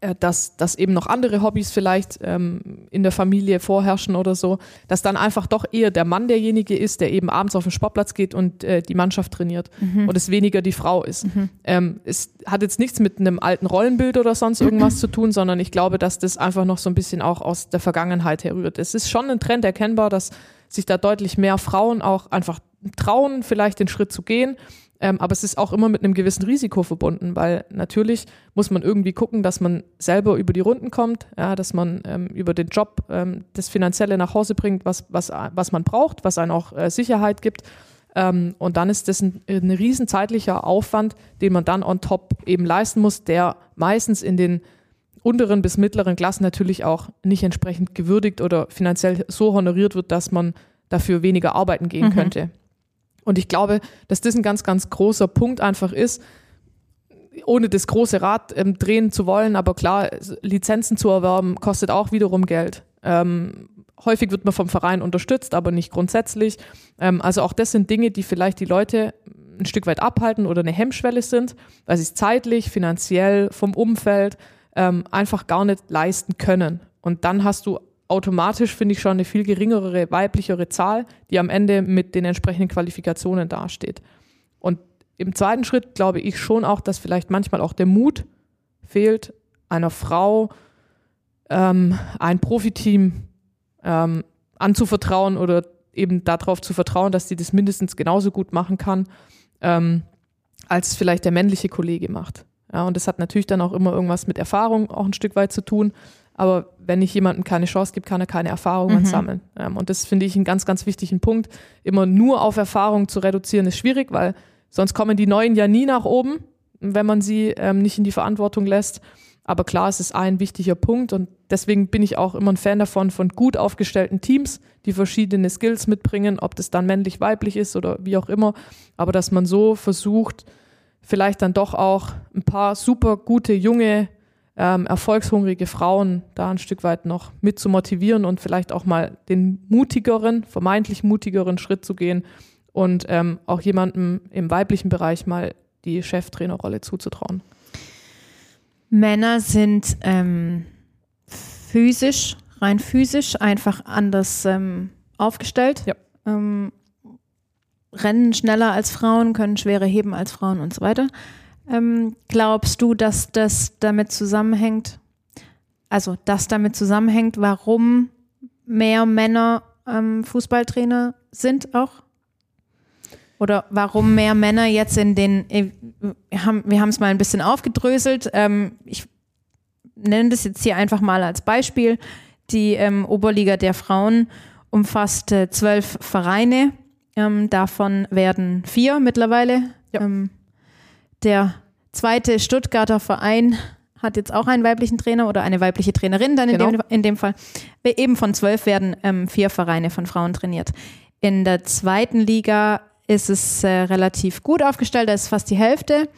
[SPEAKER 3] äh, dass, dass eben noch andere Hobbys vielleicht ähm, in der Familie vorherrschen oder so, dass dann einfach doch eher der Mann derjenige ist, der eben abends auf den Sportplatz geht und äh, die Mannschaft trainiert mhm. und es weniger die Frau ist. Mhm. Ähm, es hat jetzt nichts mit einem alten Rollenbild oder sonst irgendwas zu tun, sondern ich glaube, dass das einfach noch so ein bisschen auch aus der Vergangenheit herrührt. Es ist schon ein Trend erkennbar, dass sich da deutlich mehr Frauen auch einfach trauen, vielleicht den Schritt zu gehen ähm, aber es ist auch immer mit einem gewissen Risiko verbunden, weil natürlich muss man irgendwie gucken, dass man selber über die Runden kommt, ja, dass man ähm, über den Job ähm, das Finanzielle nach Hause bringt, was, was, was man braucht, was einen auch äh, Sicherheit gibt. Ähm, und dann ist das ein, ein riesen zeitlicher Aufwand, den man dann on top eben leisten muss, der meistens in den unteren bis mittleren Klassen natürlich auch nicht entsprechend gewürdigt oder finanziell so honoriert wird, dass man dafür weniger arbeiten gehen mhm. könnte. Und ich glaube, dass das ein ganz, ganz großer Punkt einfach ist, ohne das große Rad ähm, drehen zu wollen, aber klar, Lizenzen zu erwerben, kostet auch wiederum Geld. Ähm, häufig wird man vom Verein unterstützt, aber nicht grundsätzlich. Ähm, also auch das sind Dinge, die vielleicht die Leute ein Stück weit abhalten oder eine Hemmschwelle sind, weil sie es zeitlich, finanziell, vom Umfeld ähm, einfach gar nicht leisten können. Und dann hast du automatisch, finde ich, schon eine viel geringere weiblichere Zahl, die am Ende mit den entsprechenden Qualifikationen dasteht. Und im zweiten Schritt glaube ich schon auch, dass vielleicht manchmal auch der Mut fehlt, einer Frau ähm, ein Profiteam ähm, anzuvertrauen oder eben darauf zu vertrauen, dass sie das mindestens genauso gut machen kann, ähm, als vielleicht der männliche Kollege macht. Ja, und das hat natürlich dann auch immer irgendwas mit Erfahrung auch ein Stück weit zu tun. Aber wenn ich jemandem keine Chance gebe, kann er keine Erfahrungen mhm. sammeln. Ähm, und das finde ich einen ganz, ganz wichtigen Punkt. Immer nur auf Erfahrung zu reduzieren, ist schwierig, weil sonst kommen die Neuen ja nie nach oben, wenn man sie ähm, nicht in die Verantwortung lässt. Aber klar, es ist ein wichtiger Punkt und deswegen bin ich auch immer ein Fan davon, von gut aufgestellten Teams, die verschiedene Skills mitbringen, ob das dann männlich, weiblich ist oder wie auch immer. Aber dass man so versucht, vielleicht dann doch auch ein paar super gute junge ähm, erfolgshungrige Frauen da ein Stück weit noch mit zu motivieren und vielleicht auch mal den mutigeren, vermeintlich mutigeren Schritt zu gehen und ähm, auch jemandem im weiblichen Bereich mal die Cheftrainerrolle zuzutrauen.
[SPEAKER 2] Männer sind ähm, physisch, rein physisch einfach anders ähm, aufgestellt. Ja. Ähm, rennen schneller als Frauen, können schwerer heben als Frauen und so weiter. Ähm, glaubst du, dass das damit zusammenhängt, also das damit zusammenhängt, warum mehr Männer ähm, Fußballtrainer sind auch? Oder warum mehr Männer jetzt in den, äh, wir haben es mal ein bisschen aufgedröselt. Ähm, ich nenne das jetzt hier einfach mal als Beispiel. Die ähm, Oberliga der Frauen umfasst äh, zwölf Vereine. Ähm, davon werden vier mittlerweile. Ja. Der zweite Stuttgarter Verein hat jetzt auch einen weiblichen Trainer oder eine weibliche Trainerin dann in, genau. dem, in dem Fall. Eben von zwölf werden ähm, vier Vereine von Frauen trainiert. In der zweiten Liga ist es äh, relativ gut aufgestellt, da ist fast die Hälfte.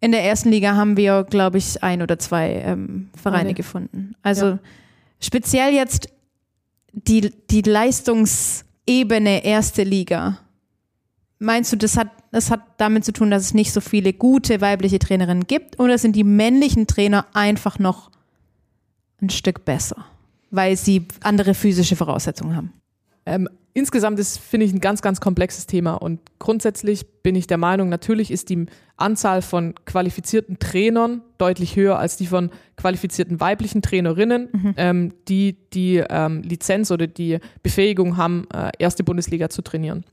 [SPEAKER 2] In der ersten Liga haben wir, glaube ich, ein oder zwei ähm, Vereine okay. gefunden. Also ja. speziell jetzt die, die Leistungsebene erste Liga Meinst du, das hat, das hat damit zu tun, dass es nicht so viele gute weibliche Trainerinnen gibt? Oder sind die männlichen Trainer einfach noch ein Stück besser, weil sie andere physische Voraussetzungen haben?
[SPEAKER 3] Ähm, insgesamt ist, finde ich, ein ganz, ganz komplexes Thema. Und grundsätzlich bin ich der Meinung, natürlich ist die Anzahl von qualifizierten Trainern deutlich höher als die von qualifizierten weiblichen Trainerinnen, mhm. ähm, die die ähm, Lizenz oder die Befähigung haben, äh, erste Bundesliga zu trainieren.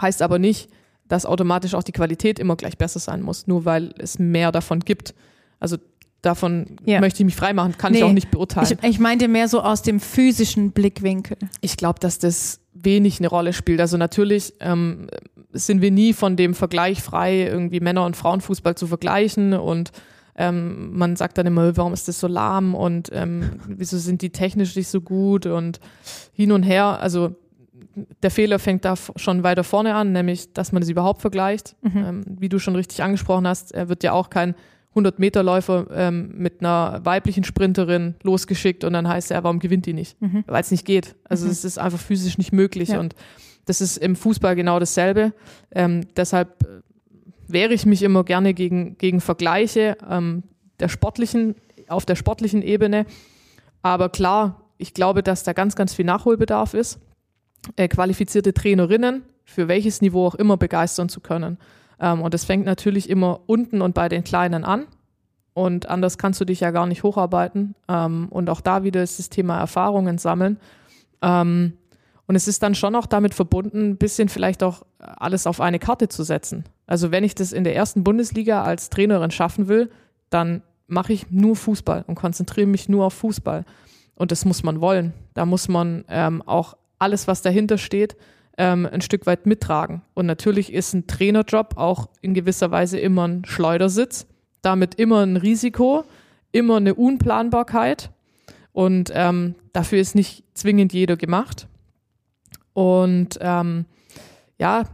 [SPEAKER 3] Heißt aber nicht, dass automatisch auch die Qualität immer gleich besser sein muss, nur weil es mehr davon gibt. Also davon ja. möchte ich mich freimachen, kann nee, ich auch nicht beurteilen.
[SPEAKER 2] Ich, ich meinte mehr so aus dem physischen Blickwinkel.
[SPEAKER 3] Ich glaube, dass das wenig eine Rolle spielt. Also natürlich ähm, sind wir nie von dem Vergleich frei, irgendwie Männer- und Frauenfußball zu vergleichen und ähm, man sagt dann immer, warum ist das so lahm und ähm, wieso sind die technisch nicht so gut und hin und her. Also der Fehler fängt da schon weiter vorne an, nämlich, dass man es überhaupt vergleicht. Mhm. Ähm, wie du schon richtig angesprochen hast, er wird ja auch kein 100-Meter-Läufer ähm, mit einer weiblichen Sprinterin losgeschickt und dann heißt er, warum gewinnt die nicht? Mhm. Weil es nicht geht. Also mhm. es ist einfach physisch nicht möglich ja. und das ist im Fußball genau dasselbe. Ähm, deshalb äh, wehre ich mich immer gerne gegen, gegen Vergleiche ähm, der sportlichen, auf der sportlichen Ebene. Aber klar, ich glaube, dass da ganz, ganz viel Nachholbedarf ist, äh, qualifizierte Trainerinnen für welches Niveau auch immer begeistern zu können. Ähm, und das fängt natürlich immer unten und bei den Kleinen an. Und anders kannst du dich ja gar nicht hocharbeiten. Ähm, und auch da wieder ist das Thema Erfahrungen sammeln. Ähm, und es ist dann schon auch damit verbunden, ein bisschen vielleicht auch alles auf eine Karte zu setzen. Also wenn ich das in der ersten Bundesliga als Trainerin schaffen will, dann mache ich nur Fußball und konzentriere mich nur auf Fußball. Und das muss man wollen. Da muss man ähm, auch alles, was dahinter steht, ähm, ein Stück weit mittragen. Und natürlich ist ein Trainerjob auch in gewisser Weise immer ein Schleudersitz, damit immer ein Risiko, immer eine Unplanbarkeit. Und ähm, dafür ist nicht zwingend jeder gemacht. Und ähm, ja,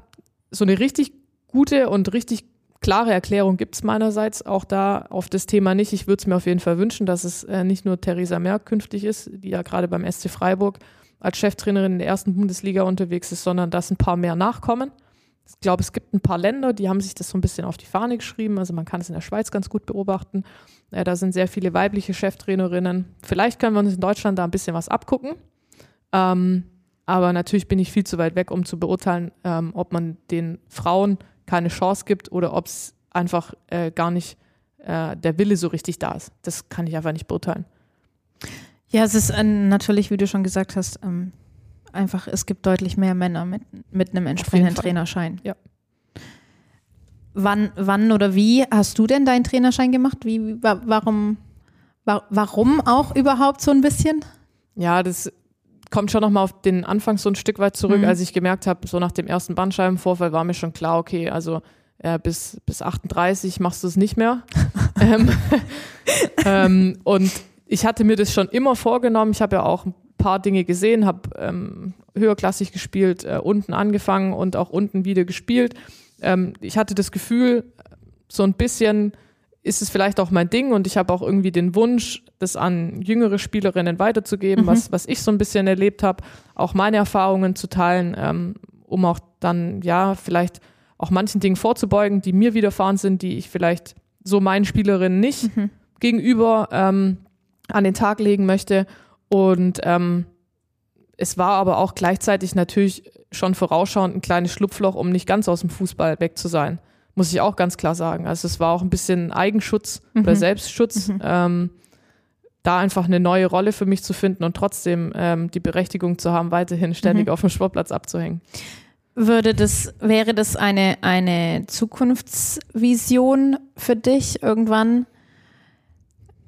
[SPEAKER 3] so eine richtig gute und richtig klare Erklärung gibt es meinerseits auch da auf das Thema nicht. Ich würde es mir auf jeden Fall wünschen, dass es äh, nicht nur Theresa Merck künftig ist, die ja gerade beim SC Freiburg als Cheftrainerin in der ersten Bundesliga unterwegs ist, sondern dass ein paar mehr nachkommen. Ich glaube, es gibt ein paar Länder, die haben sich das so ein bisschen auf die Fahne geschrieben. Also man kann es in der Schweiz ganz gut beobachten. Äh, da sind sehr viele weibliche Cheftrainerinnen. Vielleicht können wir uns in Deutschland da ein bisschen was abgucken. Ähm, aber natürlich bin ich viel zu weit weg, um zu beurteilen, ähm, ob man den Frauen keine Chance gibt oder ob es einfach äh, gar nicht äh, der Wille so richtig da ist. Das kann ich einfach nicht beurteilen.
[SPEAKER 2] Ja, es ist ein, natürlich, wie du schon gesagt hast, ähm, einfach, es gibt deutlich mehr Männer mit, mit einem entsprechenden Trainerschein.
[SPEAKER 3] Ja.
[SPEAKER 2] Wann, wann oder wie hast du denn deinen Trainerschein gemacht? Wie, wa warum, wa warum auch überhaupt so ein bisschen?
[SPEAKER 3] Ja, das kommt schon nochmal auf den Anfang so ein Stück weit zurück, mhm. als ich gemerkt habe, so nach dem ersten Bandscheibenvorfall war mir schon klar, okay, also äh, bis, bis 38 machst du es nicht mehr. [LAUGHS] ähm, [LAUGHS] ähm, und ich hatte mir das schon immer vorgenommen. Ich habe ja auch ein paar Dinge gesehen, habe ähm, höherklassig gespielt, äh, unten angefangen und auch unten wieder gespielt. Ähm, ich hatte das Gefühl, so ein bisschen ist es vielleicht auch mein Ding und ich habe auch irgendwie den Wunsch, das an jüngere Spielerinnen weiterzugeben, mhm. was, was ich so ein bisschen erlebt habe, auch meine Erfahrungen zu teilen, ähm, um auch dann, ja, vielleicht auch manchen Dingen vorzubeugen, die mir widerfahren sind, die ich vielleicht so meinen Spielerinnen nicht mhm. gegenüber ähm, an den Tag legen möchte. Und ähm, es war aber auch gleichzeitig natürlich schon vorausschauend ein kleines Schlupfloch, um nicht ganz aus dem Fußball weg zu sein. Muss ich auch ganz klar sagen. Also es war auch ein bisschen Eigenschutz mhm. oder Selbstschutz, mhm. ähm, da einfach eine neue Rolle für mich zu finden und trotzdem ähm, die Berechtigung zu haben, weiterhin ständig mhm. auf dem Sportplatz abzuhängen.
[SPEAKER 2] Würde das, wäre das eine, eine Zukunftsvision für dich irgendwann?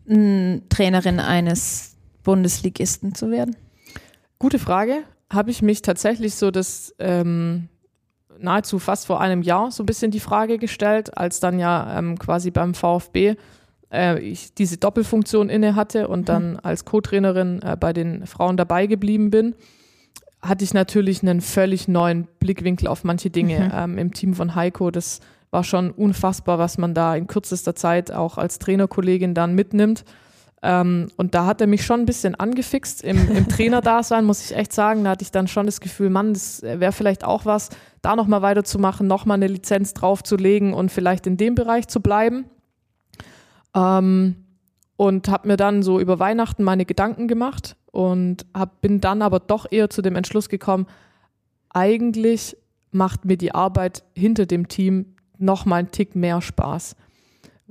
[SPEAKER 2] Trainerin eines Bundesligisten zu werden?
[SPEAKER 3] Gute Frage. Habe ich mich tatsächlich so das ähm, nahezu fast vor einem Jahr so ein bisschen die Frage gestellt, als dann ja ähm, quasi beim VfB äh, ich diese Doppelfunktion inne hatte und mhm. dann als Co-Trainerin äh, bei den Frauen dabei geblieben bin, hatte ich natürlich einen völlig neuen Blickwinkel auf manche Dinge mhm. ähm, im Team von Heiko. Das war schon unfassbar, was man da in kürzester Zeit auch als Trainerkollegin dann mitnimmt. Ähm, und da hat er mich schon ein bisschen angefixt im, im [LAUGHS] Trainerdasein, muss ich echt sagen. Da hatte ich dann schon das Gefühl, Mann, das wäre vielleicht auch was, da nochmal weiterzumachen, nochmal eine Lizenz draufzulegen und vielleicht in dem Bereich zu bleiben. Ähm, und habe mir dann so über Weihnachten meine Gedanken gemacht und hab, bin dann aber doch eher zu dem Entschluss gekommen, eigentlich macht mir die Arbeit hinter dem Team noch mal einen Tick mehr Spaß,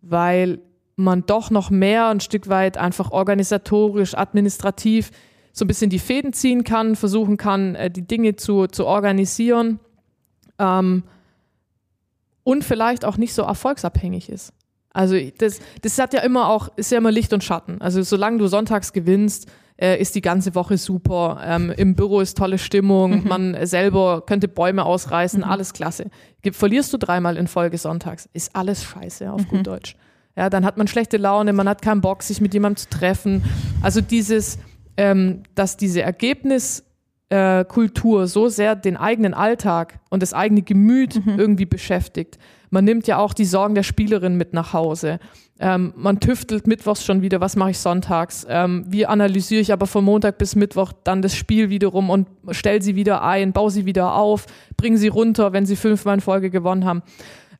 [SPEAKER 3] weil man doch noch mehr ein Stück weit einfach organisatorisch, administrativ so ein bisschen die Fäden ziehen kann, versuchen kann, äh, die Dinge zu, zu organisieren ähm, und vielleicht auch nicht so erfolgsabhängig ist. Also das, das hat ja immer auch, ist ja immer Licht und Schatten. Also solange du sonntags gewinnst, äh, ist die ganze Woche super. Ähm, Im Büro ist tolle Stimmung, mhm. man selber könnte Bäume ausreißen, mhm. alles klasse. Verlierst du dreimal in Folge sonntags, ist alles scheiße auf mhm. gut Deutsch. Ja, dann hat man schlechte Laune, man hat keinen Bock, sich mit jemandem zu treffen. Also dieses, ähm, dass diese Ergebniskultur äh, so sehr den eigenen Alltag und das eigene Gemüt mhm. irgendwie beschäftigt, Man nimmt ja auch die Sorgen der Spielerin mit nach Hause. Ähm, man tüftelt mittwochs schon wieder, was mache ich sonntags? Ähm, wie analysiere ich aber von Montag bis Mittwoch dann das Spiel wiederum und stell sie wieder ein, baue sie wieder auf, bring sie runter, wenn sie fünfmal in Folge gewonnen haben.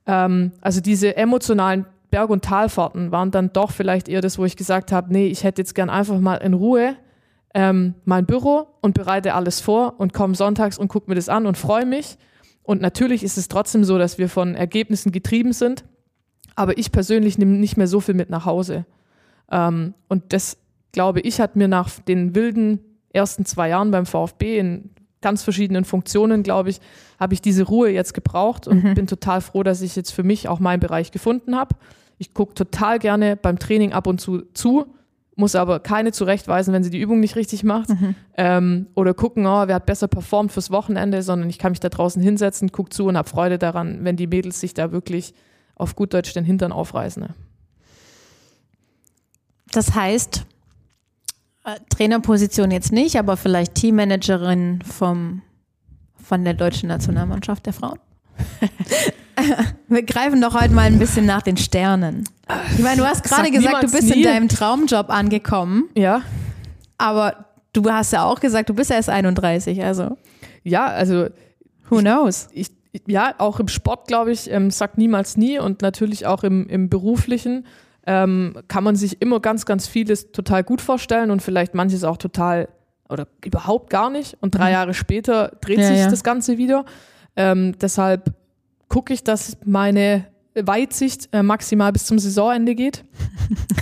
[SPEAKER 3] Ähm, also diese emotionalen Berg- und Talfahrten waren dann doch vielleicht eher das, wo ich gesagt habe, nee, ich hätte jetzt gern einfach mal in Ruhe ähm, mein Büro und bereite alles vor und komme sonntags und gucke mir das an und freue mich. Und natürlich ist es trotzdem so, dass wir von Ergebnissen getrieben sind, aber ich persönlich nehme nicht mehr so viel mit nach Hause. Ähm, und das, glaube ich, hat mir nach den wilden ersten zwei Jahren beim VfB in ganz verschiedenen Funktionen, glaube ich, habe ich diese Ruhe jetzt gebraucht und mhm. bin total froh, dass ich jetzt für mich auch meinen Bereich gefunden habe. Ich gucke total gerne beim Training ab und zu zu, muss aber keine zurechtweisen, wenn sie die Übung nicht richtig macht. Mhm. Ähm, oder gucken, oh, wer hat besser performt fürs Wochenende, sondern ich kann mich da draußen hinsetzen, gucke zu und habe Freude daran, wenn die Mädels sich da wirklich auf gut Deutsch den Hintern aufreißen. Ne?
[SPEAKER 2] Das heißt, äh, Trainerposition jetzt nicht, aber vielleicht Teammanagerin vom, von der deutschen Nationalmannschaft der Frauen? Wir greifen doch heute mal ein bisschen nach den Sternen. Ich meine, du hast gerade gesagt, du bist nie. in deinem Traumjob angekommen.
[SPEAKER 3] Ja.
[SPEAKER 2] Aber du hast ja auch gesagt, du bist erst 31, also.
[SPEAKER 3] Ja, also.
[SPEAKER 2] Who knows?
[SPEAKER 3] Ich, ja, auch im Sport, glaube ich, ähm, sagt niemals nie und natürlich auch im, im beruflichen ähm, kann man sich immer ganz, ganz vieles total gut vorstellen und vielleicht manches auch total oder überhaupt gar nicht. Und drei mhm. Jahre später dreht ja, sich ja. das Ganze wieder. Ähm, deshalb gucke ich, dass meine Weitsicht äh, maximal bis zum Saisonende geht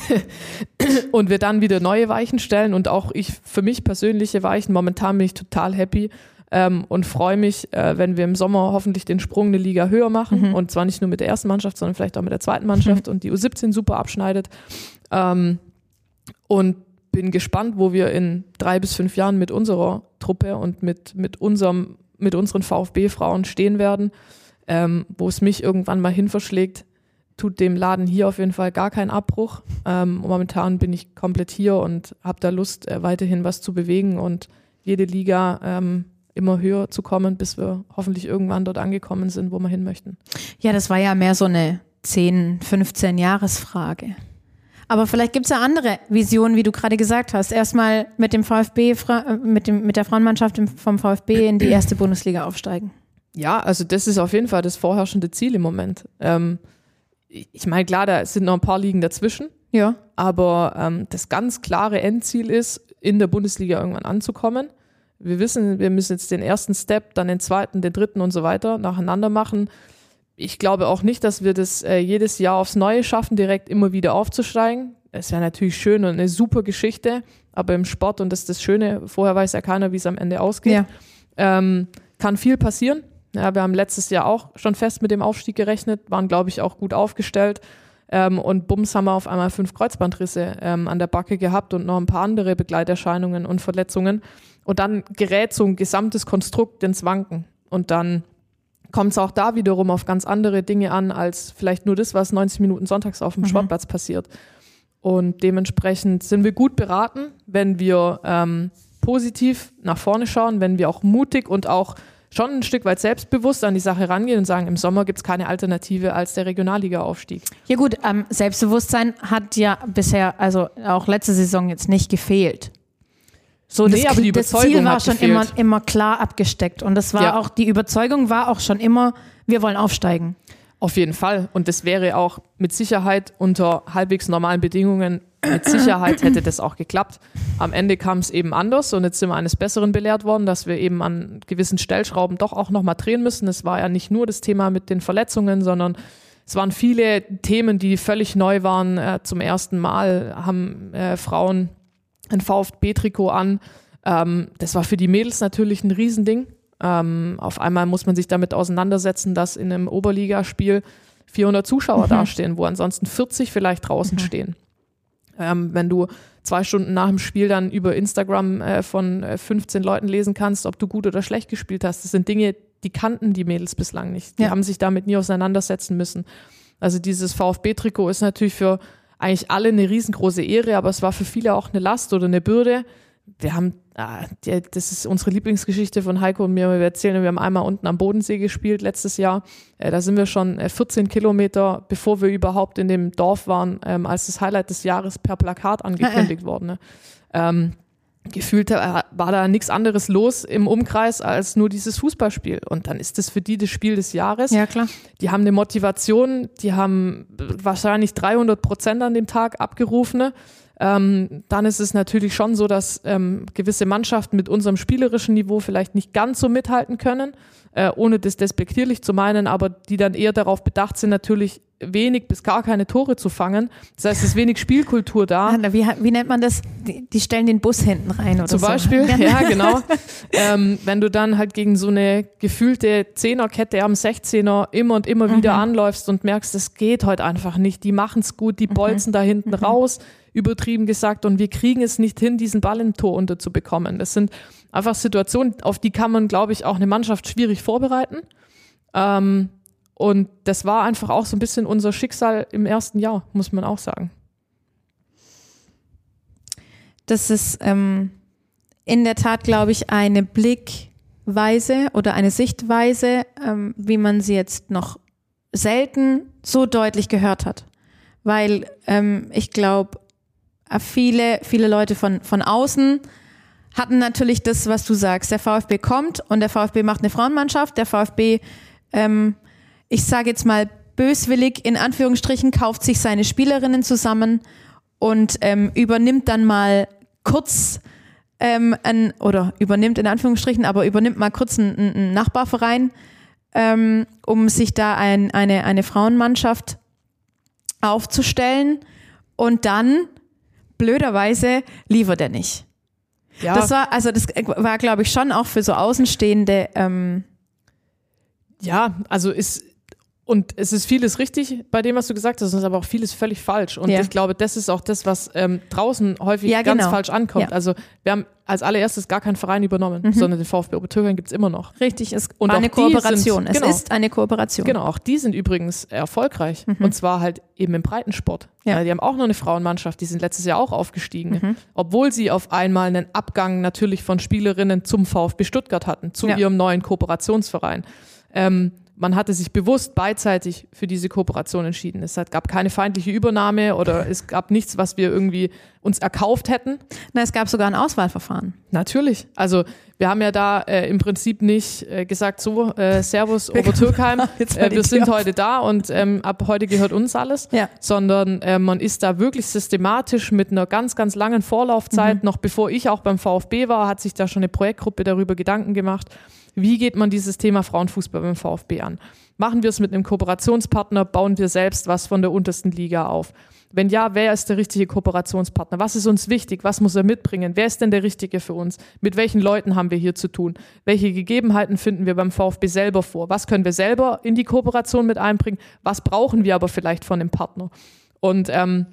[SPEAKER 3] [LAUGHS] und wir dann wieder neue Weichen stellen und auch ich für mich persönliche Weichen. Momentan bin ich total happy ähm, und freue mich, äh, wenn wir im Sommer hoffentlich den Sprung eine Liga höher machen mhm. und zwar nicht nur mit der ersten Mannschaft, sondern vielleicht auch mit der zweiten Mannschaft mhm. [LAUGHS] und die U17 super abschneidet. Ähm, und bin gespannt, wo wir in drei bis fünf Jahren mit unserer Truppe und mit, mit unserem mit unseren VfB-Frauen stehen werden, ähm, wo es mich irgendwann mal hin verschlägt, tut dem Laden hier auf jeden Fall gar keinen Abbruch. Ähm, momentan bin ich komplett hier und habe da Lust, äh, weiterhin was zu bewegen und jede Liga ähm, immer höher zu kommen, bis wir hoffentlich irgendwann dort angekommen sind, wo wir hin möchten.
[SPEAKER 2] Ja, das war ja mehr so eine 10, 15 Jahresfrage. Aber vielleicht gibt es ja andere Visionen, wie du gerade gesagt hast. Erstmal mit dem VfB, äh, mit, dem, mit der Frauenmannschaft vom VfB in die erste Bundesliga aufsteigen.
[SPEAKER 3] Ja, also das ist auf jeden Fall das vorherrschende Ziel im Moment. Ähm, ich meine, klar, da sind noch ein paar Ligen dazwischen.
[SPEAKER 2] Ja.
[SPEAKER 3] Aber ähm, das ganz klare Endziel ist, in der Bundesliga irgendwann anzukommen. Wir wissen, wir müssen jetzt den ersten Step, dann den zweiten, den dritten und so weiter nacheinander machen ich glaube auch nicht, dass wir das äh, jedes Jahr aufs Neue schaffen, direkt immer wieder aufzusteigen. Es wäre natürlich schön und eine super Geschichte, aber im Sport, und das ist das Schöne, vorher weiß ja keiner, wie es am Ende ausgeht, ja. ähm, kann viel passieren. Ja, wir haben letztes Jahr auch schon fest mit dem Aufstieg gerechnet, waren, glaube ich, auch gut aufgestellt. Ähm, und bums haben wir auf einmal fünf Kreuzbandrisse ähm, an der Backe gehabt und noch ein paar andere Begleiterscheinungen und Verletzungen. Und dann gerät so ein gesamtes Konstrukt ins Wanken. Und dann kommt es auch da wiederum auf ganz andere Dinge an, als vielleicht nur das, was 90 Minuten sonntags auf dem mhm. Sportplatz passiert. Und dementsprechend sind wir gut beraten, wenn wir ähm, positiv nach vorne schauen, wenn wir auch mutig und auch schon ein Stück weit selbstbewusst an die Sache rangehen und sagen, im Sommer gibt es keine Alternative als der Regionalliga-Aufstieg.
[SPEAKER 2] Ja gut, ähm, Selbstbewusstsein hat ja bisher, also auch letzte Saison jetzt nicht gefehlt. So, nee, das, aber die das Ziel war schon immer, immer klar abgesteckt. Und das war ja. auch, die Überzeugung war auch schon immer, wir wollen aufsteigen.
[SPEAKER 3] Auf jeden Fall. Und das wäre auch mit Sicherheit unter halbwegs normalen Bedingungen, mit Sicherheit hätte das auch geklappt. Am Ende kam es eben anders und jetzt sind wir eines Besseren belehrt worden, dass wir eben an gewissen Stellschrauben doch auch nochmal drehen müssen. Es war ja nicht nur das Thema mit den Verletzungen, sondern es waren viele Themen, die völlig neu waren. Äh, zum ersten Mal haben äh, Frauen ein VfB-Trikot an. Ähm, das war für die Mädels natürlich ein Riesending. Ähm, auf einmal muss man sich damit auseinandersetzen, dass in einem Oberligaspiel 400 Zuschauer mhm. dastehen, wo ansonsten 40 vielleicht draußen mhm. stehen. Ähm, wenn du zwei Stunden nach dem Spiel dann über Instagram äh, von äh, 15 Leuten lesen kannst, ob du gut oder schlecht gespielt hast, das sind Dinge, die kannten die Mädels bislang nicht. Die ja. haben sich damit nie auseinandersetzen müssen. Also dieses VfB-Trikot ist natürlich für eigentlich alle eine riesengroße Ehre, aber es war für viele auch eine Last oder eine Bürde. wir haben, ah, das ist unsere Lieblingsgeschichte von Heiko und mir. Wir erzählen, wir haben einmal unten am Bodensee gespielt letztes Jahr. Äh, da sind wir schon 14 äh, Kilometer, bevor wir überhaupt in dem Dorf waren, ähm, als das Highlight des Jahres per Plakat angekündigt [LAUGHS] worden. Gefühlt äh, war da nichts anderes los im Umkreis als nur dieses Fußballspiel. Und dann ist das für die das Spiel des Jahres.
[SPEAKER 2] Ja, klar.
[SPEAKER 3] Die haben eine Motivation, die haben wahrscheinlich 300 Prozent an dem Tag abgerufene. Ähm, dann ist es natürlich schon so, dass ähm, gewisse Mannschaften mit unserem spielerischen Niveau vielleicht nicht ganz so mithalten können, äh, ohne das despektierlich zu meinen, aber die dann eher darauf bedacht sind, natürlich wenig bis gar keine Tore zu fangen. Das heißt, es ist wenig Spielkultur da.
[SPEAKER 2] Wie, wie nennt man das? Die, die, stellen den Bus hinten rein oder
[SPEAKER 3] Zum
[SPEAKER 2] so.
[SPEAKER 3] Beispiel, ja, genau. ähm, wenn du dann halt gegen so eine gefühlte Zehnerkette am 16er immer und immer mhm. wieder anläufst und merkst, es geht heute einfach nicht. Die machen es gut, die mhm. bolzen mhm. da hinten mhm. raus, übertrieben gesagt, und wir kriegen es nicht hin, diesen Ball im Tor unterzubekommen. Das sind einfach Situationen, auf die kann man, glaube ich, auch eine Mannschaft schwierig vorbereiten. Ähm, und das war einfach auch so ein bisschen unser Schicksal im ersten Jahr, muss man auch sagen.
[SPEAKER 2] Das ist ähm, in der Tat, glaube ich, eine Blickweise oder eine Sichtweise, ähm, wie man sie jetzt noch selten so deutlich gehört hat. Weil ähm, ich glaube, viele, viele Leute von, von außen hatten natürlich das, was du sagst. Der VfB kommt und der VfB macht eine Frauenmannschaft. Der VfB ähm, ich sage jetzt mal böswillig, in Anführungsstrichen, kauft sich seine Spielerinnen zusammen und ähm, übernimmt dann mal kurz ähm, ein, oder übernimmt in Anführungsstrichen, aber übernimmt mal kurz einen, einen Nachbarverein, ähm, um sich da ein, eine, eine Frauenmannschaft aufzustellen und dann blöderweise liefert er nicht. Ja. Das war, also das war, glaube ich, schon auch für so Außenstehende. Ähm,
[SPEAKER 3] ja, also ist und es ist vieles richtig bei dem, was du gesagt hast, es ist aber auch vieles völlig falsch. Und ja. ich glaube, das ist auch das, was ähm, draußen häufig ja, ganz genau. falsch ankommt. Ja. Also wir haben als allererstes gar keinen Verein übernommen, mhm. sondern den VfB Obertürkheim gibt es immer noch.
[SPEAKER 2] Richtig, es und eine Kooperation. Sind, genau, es ist eine Kooperation.
[SPEAKER 3] Genau, auch die sind übrigens erfolgreich. Mhm. Und zwar halt eben im Breitensport. Ja. Die haben auch noch eine Frauenmannschaft, die sind letztes Jahr auch aufgestiegen. Mhm. Obwohl sie auf einmal einen Abgang natürlich von Spielerinnen zum VfB Stuttgart hatten, zu ihrem neuen Kooperationsverein. Ähm, man hatte sich bewusst beidseitig für diese Kooperation entschieden. Es gab keine feindliche Übernahme oder [LAUGHS] es gab nichts, was wir irgendwie uns erkauft hätten.
[SPEAKER 2] Na, es gab sogar ein Auswahlverfahren.
[SPEAKER 3] Natürlich. Also wir haben ja da äh, im Prinzip nicht äh, gesagt, so, äh, Servus Obertürkheim, [LAUGHS] äh, wir sind auf. heute da und ähm, ab heute gehört uns alles, ja. sondern äh, man ist da wirklich systematisch mit einer ganz, ganz langen Vorlaufzeit, mhm. noch bevor ich auch beim VfB war, hat sich da schon eine Projektgruppe darüber Gedanken gemacht wie geht man dieses Thema Frauenfußball beim VfB an? Machen wir es mit einem Kooperationspartner? Bauen wir selbst was von der untersten Liga auf? Wenn ja, wer ist der richtige Kooperationspartner? Was ist uns wichtig? Was muss er mitbringen? Wer ist denn der Richtige für uns? Mit welchen Leuten haben wir hier zu tun? Welche Gegebenheiten finden wir beim VfB selber vor? Was können wir selber in die Kooperation mit einbringen? Was brauchen wir aber vielleicht von dem Partner? Und ähm,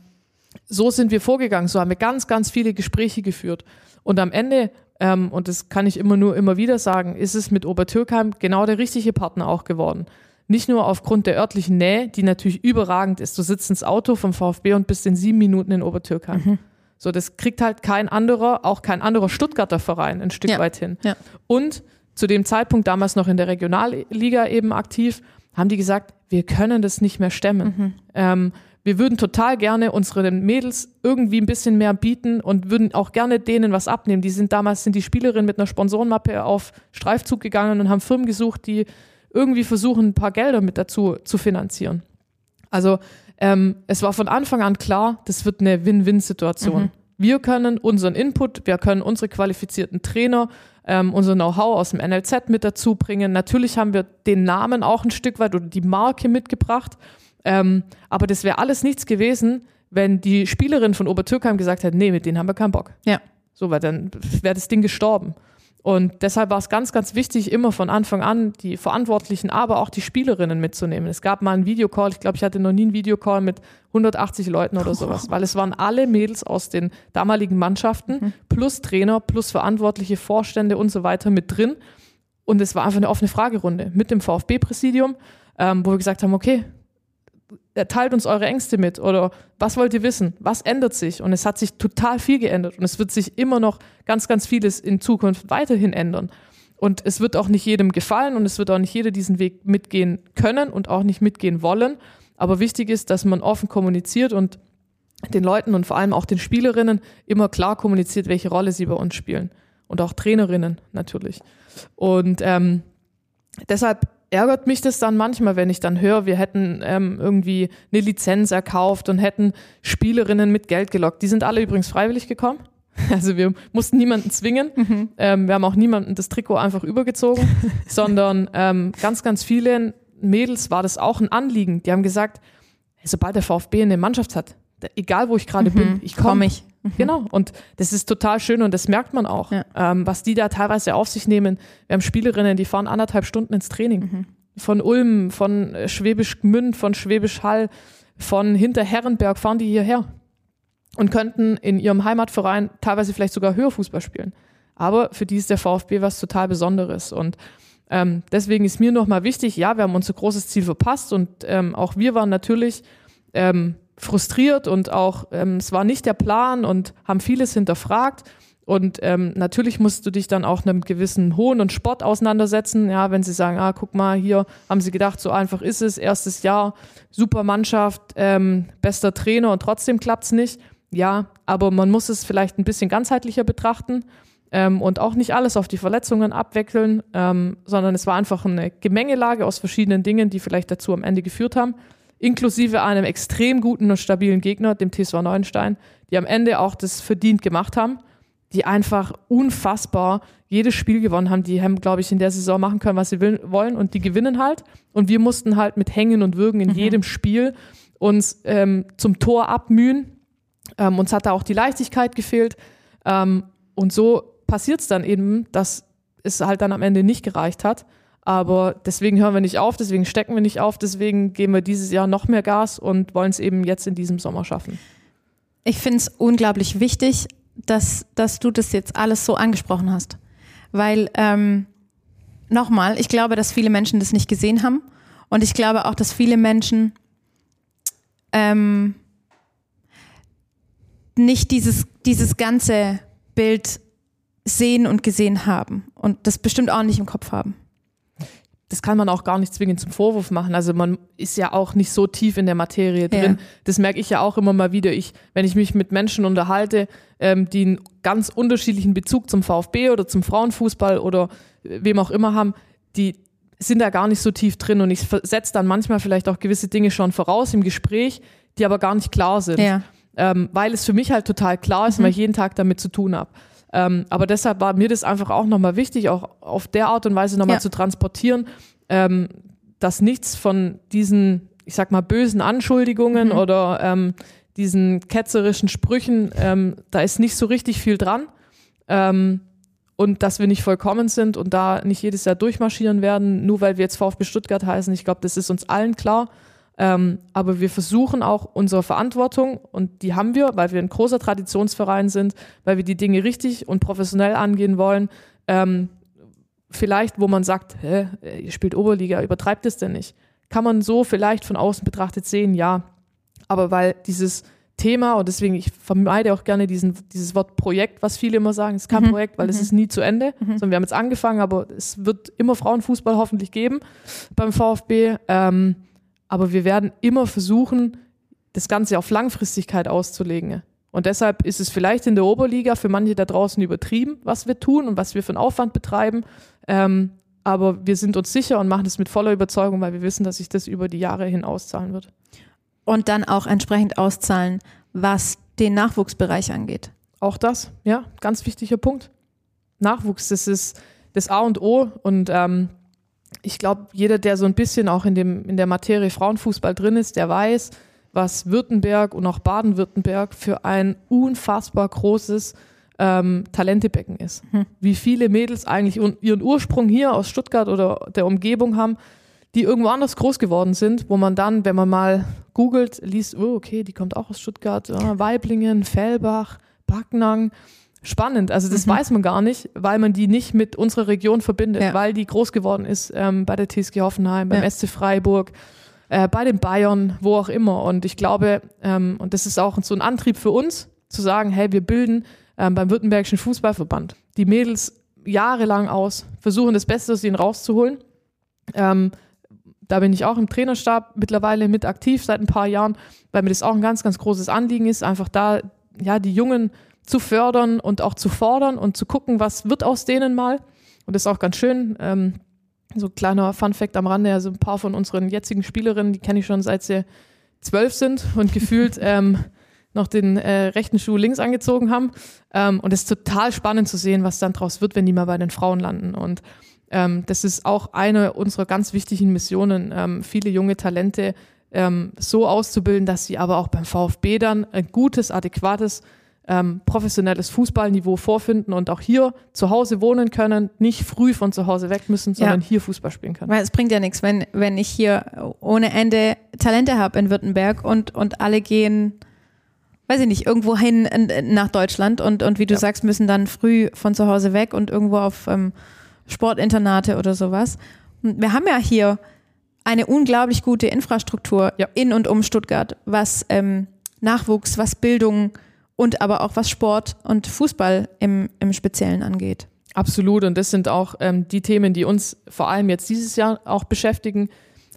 [SPEAKER 3] so sind wir vorgegangen. So haben wir ganz, ganz viele Gespräche geführt. Und am Ende ähm, und das kann ich immer nur immer wieder sagen, ist es mit Obertürkheim genau der richtige Partner auch geworden. Nicht nur aufgrund der örtlichen Nähe, die natürlich überragend ist. Du sitzt ins Auto vom VfB und bist in sieben Minuten in Obertürkheim. Mhm. So, das kriegt halt kein anderer, auch kein anderer Stuttgarter Verein ein Stück ja. weit hin. Ja. Und zu dem Zeitpunkt, damals noch in der Regionalliga eben aktiv, haben die gesagt, wir können das nicht mehr stemmen. Mhm. Ähm, wir würden total gerne unseren Mädels irgendwie ein bisschen mehr bieten und würden auch gerne denen was abnehmen. Die sind damals sind die Spielerinnen mit einer Sponsorenmappe auf Streifzug gegangen und haben Firmen gesucht, die irgendwie versuchen, ein paar Gelder mit dazu zu finanzieren. Also ähm, es war von Anfang an klar, das wird eine Win-Win-Situation. Mhm. Wir können unseren Input, wir können unsere qualifizierten Trainer, ähm, unser Know-how aus dem NLZ mit dazu bringen. Natürlich haben wir den Namen auch ein Stück weit oder die Marke mitgebracht. Ähm, aber das wäre alles nichts gewesen, wenn die Spielerin von Obertürkheim gesagt hätte, nee, mit denen haben wir keinen Bock.
[SPEAKER 2] Ja.
[SPEAKER 3] So, weil dann wäre das Ding gestorben. Und deshalb war es ganz, ganz wichtig, immer von Anfang an die Verantwortlichen, aber auch die Spielerinnen mitzunehmen. Es gab mal einen Videocall, ich glaube, ich hatte noch nie einen Videocall mit 180 Leuten oder sowas, weil es waren alle Mädels aus den damaligen Mannschaften, mhm. plus Trainer, plus verantwortliche Vorstände und so weiter mit drin. Und es war einfach eine offene Fragerunde mit dem VfB-Präsidium, ähm, wo wir gesagt haben, okay, teilt uns eure Ängste mit oder was wollt ihr wissen? Was ändert sich? Und es hat sich total viel geändert und es wird sich immer noch ganz, ganz vieles in Zukunft weiterhin ändern. Und es wird auch nicht jedem gefallen und es wird auch nicht jeder diesen Weg mitgehen können und auch nicht mitgehen wollen. Aber wichtig ist, dass man offen kommuniziert und den Leuten und vor allem auch den Spielerinnen immer klar kommuniziert, welche Rolle sie bei uns spielen. Und auch Trainerinnen natürlich. Und ähm, deshalb ärgert mich das dann manchmal, wenn ich dann höre, wir hätten ähm, irgendwie eine Lizenz erkauft und hätten Spielerinnen mit Geld gelockt. Die sind alle übrigens freiwillig gekommen. [LAUGHS] Also wir mussten niemanden zwingen. Mhm. Ähm, wir haben auch niemanden das Trikot einfach übergezogen, [LAUGHS] sondern ähm, ganz, ganz vielen Mädels war das auch ein Anliegen. Die haben gesagt, sobald der VfB eine Mannschaft hat, egal wo ich gerade mhm. bin, ich komme. Komm ich. Mhm. Genau. Und das ist total schön und das merkt man auch, ja. ähm, was die da teilweise auf sich nehmen. Wir haben Spielerinnen, die fahren anderthalb Stunden ins Training. Mhm. Von Ulm, von Schwäbisch Gmünd, von Schwäbisch Hall, von Hinterherrenberg fahren die hierher und könnten in ihrem Heimatverein teilweise vielleicht sogar höher Fußball spielen. Aber für die ist der VfB was total Besonderes. Und ähm, deswegen ist mir nochmal wichtig, ja, wir haben unser großes Ziel verpasst und ähm, auch wir waren natürlich ähm, frustriert und auch ähm, es war nicht der Plan und haben vieles hinterfragt. Und ähm, natürlich musst du dich dann auch einem gewissen Hohn und Sport auseinandersetzen. Ja, wenn sie sagen, ah, guck mal, hier haben sie gedacht, so einfach ist es, erstes Jahr, super Mannschaft, ähm, bester Trainer und trotzdem klappt's nicht. Ja, aber man muss es vielleicht ein bisschen ganzheitlicher betrachten ähm, und auch nicht alles auf die Verletzungen abwechseln, ähm, sondern es war einfach eine Gemengelage aus verschiedenen Dingen, die vielleicht dazu am Ende geführt haben inklusive einem extrem guten und stabilen Gegner, dem TSV Neuenstein, die am Ende auch das verdient gemacht haben, die einfach unfassbar jedes Spiel gewonnen haben. Die haben, glaube ich, in der Saison machen können, was sie will, wollen und die gewinnen halt. Und wir mussten halt mit Hängen und Würgen in mhm. jedem Spiel uns ähm, zum Tor abmühen. Ähm, uns hat da auch die Leichtigkeit gefehlt. Ähm, und so passiert es dann eben, dass es halt dann am Ende nicht gereicht hat. Aber deswegen hören wir nicht auf, deswegen stecken wir nicht auf, deswegen geben wir dieses Jahr noch mehr Gas und wollen es eben jetzt in diesem Sommer schaffen.
[SPEAKER 2] Ich finde es unglaublich wichtig, dass, dass du das jetzt alles so angesprochen hast. Weil, ähm, nochmal, ich glaube, dass viele Menschen das nicht gesehen haben. Und ich glaube auch, dass viele Menschen ähm, nicht dieses, dieses ganze Bild sehen und gesehen haben und das bestimmt auch nicht im Kopf haben
[SPEAKER 3] das kann man auch gar nicht zwingend zum Vorwurf machen. Also man ist ja auch nicht so tief in der Materie drin. Ja. Das merke ich ja auch immer mal wieder. Ich, wenn ich mich mit Menschen unterhalte, ähm, die einen ganz unterschiedlichen Bezug zum VfB oder zum Frauenfußball oder wem auch immer haben, die sind da gar nicht so tief drin und ich setze dann manchmal vielleicht auch gewisse Dinge schon voraus im Gespräch, die aber gar nicht klar sind. Ja. Ähm, weil es für mich halt total klar ist, mhm. weil ich jeden Tag damit zu tun habe. Ähm, aber deshalb war mir das einfach auch nochmal wichtig, auch auf der Art und Weise nochmal ja. zu transportieren, ähm, dass nichts von diesen, ich sag mal, bösen Anschuldigungen mhm. oder ähm, diesen ketzerischen Sprüchen, ähm, da ist nicht so richtig viel dran. Ähm, und dass wir nicht vollkommen sind und da nicht jedes Jahr durchmarschieren werden, nur weil wir jetzt VfB Stuttgart heißen. Ich glaube, das ist uns allen klar. Ähm, aber wir versuchen auch unsere Verantwortung, und die haben wir, weil wir ein großer Traditionsverein sind, weil wir die Dinge richtig und professionell angehen wollen. Ähm, vielleicht, wo man sagt, hä, ihr spielt Oberliga, übertreibt es denn nicht? Kann man so vielleicht von außen betrachtet sehen, ja. Aber weil dieses Thema, und deswegen, ich vermeide auch gerne diesen, dieses Wort Projekt, was viele immer sagen, es ist kein mhm. Projekt, weil mhm. es ist nie zu Ende, mhm. sondern wir haben jetzt angefangen, aber es wird immer Frauenfußball hoffentlich geben beim VfB. Ähm, aber wir werden immer versuchen, das Ganze auf Langfristigkeit auszulegen. Und deshalb ist es vielleicht in der Oberliga für manche da draußen übertrieben, was wir tun und was wir für einen Aufwand betreiben. Ähm, aber wir sind uns sicher und machen es mit voller Überzeugung, weil wir wissen, dass sich das über die Jahre hin auszahlen wird.
[SPEAKER 2] Und dann auch entsprechend auszahlen, was den Nachwuchsbereich angeht.
[SPEAKER 3] Auch das, ja, ganz wichtiger Punkt. Nachwuchs, das ist das A und O. Und ähm, ich glaube, jeder, der so ein bisschen auch in, dem, in der Materie Frauenfußball drin ist, der weiß, was Württemberg und auch Baden-Württemberg für ein unfassbar großes ähm, Talentebecken ist. Hm. Wie viele Mädels eigentlich ihren Ursprung hier aus Stuttgart oder der Umgebung haben, die irgendwo anders groß geworden sind, wo man dann, wenn man mal googelt, liest, oh, okay, die kommt auch aus Stuttgart, ja, Weiblingen, Fellbach, Backnang spannend. Also das mhm. weiß man gar nicht, weil man die nicht mit unserer Region verbindet, ja. weil die groß geworden ist ähm, bei der TSG Hoffenheim, beim ja. SC Freiburg, äh, bei den Bayern, wo auch immer. Und ich glaube, ähm, und das ist auch so ein Antrieb für uns, zu sagen, hey, wir bilden ähm, beim Württembergischen Fußballverband die Mädels jahrelang aus, versuchen das Beste aus ihnen rauszuholen. Ähm, da bin ich auch im Trainerstab mittlerweile mit aktiv seit ein paar Jahren, weil mir das auch ein ganz, ganz großes Anliegen ist, einfach da ja die Jungen zu fördern und auch zu fordern und zu gucken, was wird aus denen mal. Und das ist auch ganz schön. Ähm, so kleiner Fun Fact am Rande, also ein paar von unseren jetzigen Spielerinnen, die kenne ich schon seit sie zwölf sind und gefühlt [LAUGHS] ähm, noch den äh, rechten Schuh links angezogen haben. Ähm, und es ist total spannend zu sehen, was dann draus wird, wenn die mal bei den Frauen landen. Und ähm, das ist auch eine unserer ganz wichtigen Missionen, ähm, viele junge Talente ähm, so auszubilden, dass sie aber auch beim VfB dann ein gutes, adäquates, ähm, professionelles Fußballniveau vorfinden und auch hier zu Hause wohnen können, nicht früh von zu Hause weg müssen, sondern ja. hier Fußball spielen können.
[SPEAKER 2] Weil es bringt ja nichts, wenn, wenn ich hier ohne Ende Talente habe in Württemberg und, und alle gehen weiß ich nicht, irgendwo hin nach Deutschland und, und wie du ja. sagst, müssen dann früh von zu Hause weg und irgendwo auf ähm, Sportinternate oder sowas. Wir haben ja hier eine unglaublich gute Infrastruktur ja. in und um Stuttgart, was ähm, Nachwuchs, was Bildung und aber auch was Sport und Fußball im, im Speziellen angeht.
[SPEAKER 3] Absolut. Und das sind auch ähm, die Themen, die uns vor allem jetzt dieses Jahr auch beschäftigen.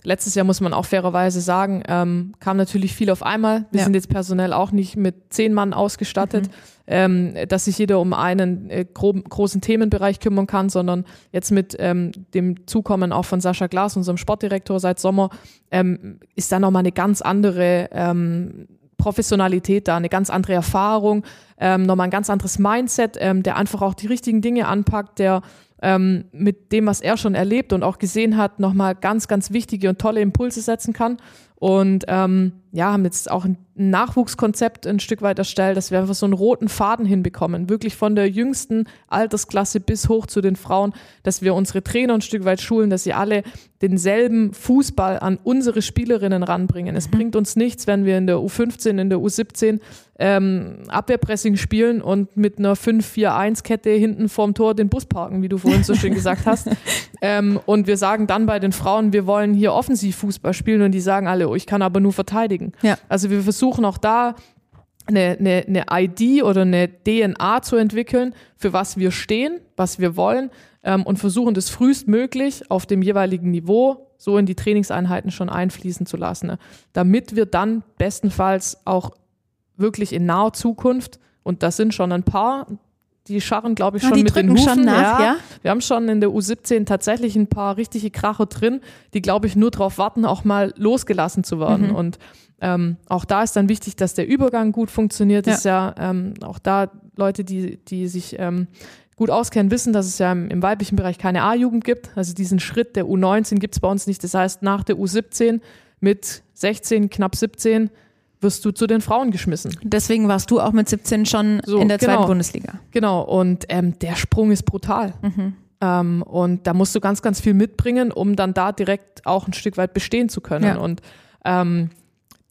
[SPEAKER 3] Letztes Jahr muss man auch fairerweise sagen, ähm, kam natürlich viel auf einmal. Wir ja. sind jetzt personell auch nicht mit zehn Mann ausgestattet, mhm. ähm, dass sich jeder um einen äh, grob, großen Themenbereich kümmern kann, sondern jetzt mit ähm, dem Zukommen auch von Sascha Glas, unserem Sportdirektor seit Sommer, ähm, ist da nochmal eine ganz andere ähm, Professionalität da, eine ganz andere Erfahrung, ähm, nochmal ein ganz anderes Mindset, ähm, der einfach auch die richtigen Dinge anpackt, der ähm, mit dem, was er schon erlebt und auch gesehen hat, nochmal ganz, ganz wichtige und tolle Impulse setzen kann. Und ähm, ja, haben jetzt auch ein Nachwuchskonzept ein Stück weit erstellt, dass wir einfach so einen roten Faden hinbekommen, wirklich von der jüngsten Altersklasse bis hoch zu den Frauen, dass wir unsere Trainer ein Stück weit schulen, dass sie alle denselben Fußball an unsere Spielerinnen ranbringen. Es mhm. bringt uns nichts, wenn wir in der U15, in der U17 ähm, Abwehrpressing spielen und mit einer 5-4-1-Kette hinten vorm Tor den Bus parken, wie du vorhin so schön gesagt hast. [LAUGHS] Ähm, und wir sagen dann bei den Frauen, wir wollen hier offensiv Fußball spielen und die sagen alle, oh, ich kann aber nur verteidigen. Ja. Also wir versuchen auch da eine, eine, eine ID oder eine DNA zu entwickeln, für was wir stehen, was wir wollen ähm, und versuchen das frühestmöglich auf dem jeweiligen Niveau so in die Trainingseinheiten schon einfließen zu lassen, ne? damit wir dann bestenfalls auch wirklich in naher Zukunft, und das sind schon ein paar, die scharren, glaube ich, ah, schon ah, mit den Hufen. Nach, ja. ja. Wir haben schon in der U17 tatsächlich ein paar richtige Kracher drin, die, glaube ich, nur darauf warten, auch mal losgelassen zu werden. Mhm. Und ähm, auch da ist dann wichtig, dass der Übergang gut funktioniert. Ja. Ist ja ähm, auch da Leute, die, die sich ähm, gut auskennen, wissen, dass es ja im, im weiblichen Bereich keine A-Jugend gibt. Also diesen Schritt der U19 gibt es bei uns nicht. Das heißt, nach der U17 mit 16, knapp 17 wirst du zu den Frauen geschmissen.
[SPEAKER 2] Deswegen warst du auch mit 17 schon so, in der genau, zweiten Bundesliga.
[SPEAKER 3] Genau, und ähm, der Sprung ist brutal. Mhm. Ähm, und da musst du ganz, ganz viel mitbringen, um dann da direkt auch ein Stück weit bestehen zu können. Ja. Und ähm,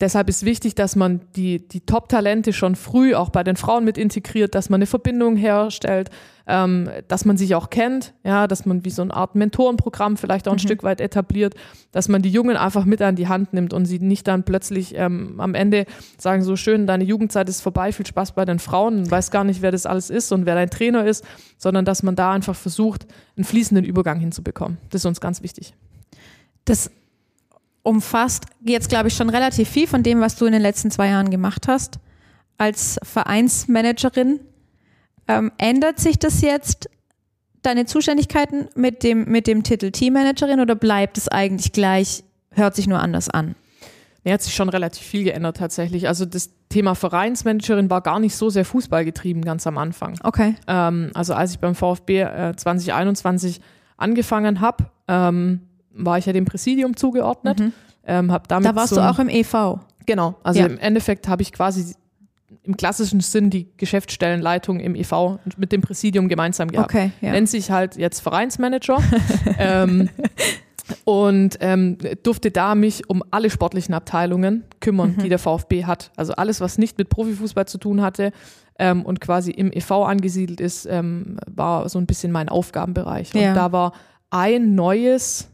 [SPEAKER 3] deshalb ist wichtig, dass man die, die Top-Talente schon früh auch bei den Frauen mit integriert, dass man eine Verbindung herstellt, ähm, dass man sich auch kennt, ja, dass man wie so eine Art Mentorenprogramm vielleicht auch ein mhm. Stück weit etabliert, dass man die Jungen einfach mit an die Hand nimmt und sie nicht dann plötzlich ähm, am Ende sagen, so schön, deine Jugendzeit ist vorbei, viel Spaß bei den Frauen, weiß gar nicht, wer das alles ist und wer dein Trainer ist, sondern dass man da einfach versucht, einen fließenden Übergang hinzubekommen. Das ist uns ganz wichtig.
[SPEAKER 2] Das umfasst jetzt, glaube ich, schon relativ viel von dem, was du in den letzten zwei Jahren gemacht hast als Vereinsmanagerin. Ähm, ändert sich das jetzt, deine Zuständigkeiten mit dem, mit dem Titel Teammanagerin oder bleibt es eigentlich gleich, hört sich nur anders an?
[SPEAKER 3] Nee, hat sich schon relativ viel geändert tatsächlich. Also das Thema Vereinsmanagerin war gar nicht so sehr Fußball getrieben ganz am Anfang.
[SPEAKER 2] Okay.
[SPEAKER 3] Ähm, also als ich beim VfB äh, 2021 angefangen habe, ähm, war ich ja dem Präsidium zugeordnet. Mhm. Ähm, hab damit
[SPEAKER 2] da warst
[SPEAKER 3] so
[SPEAKER 2] du auch im EV.
[SPEAKER 3] Genau, also ja. im Endeffekt habe ich quasi im klassischen Sinn die Geschäftsstellenleitung im EV mit dem Präsidium gemeinsam gehabt. Okay, ja. Nennt sich halt jetzt Vereinsmanager. [LAUGHS] ähm, und ähm, durfte da mich um alle sportlichen Abteilungen kümmern, mhm. die der VfB hat. Also alles, was nicht mit Profifußball zu tun hatte ähm, und quasi im EV angesiedelt ist, ähm, war so ein bisschen mein Aufgabenbereich. Und ja. da war ein neues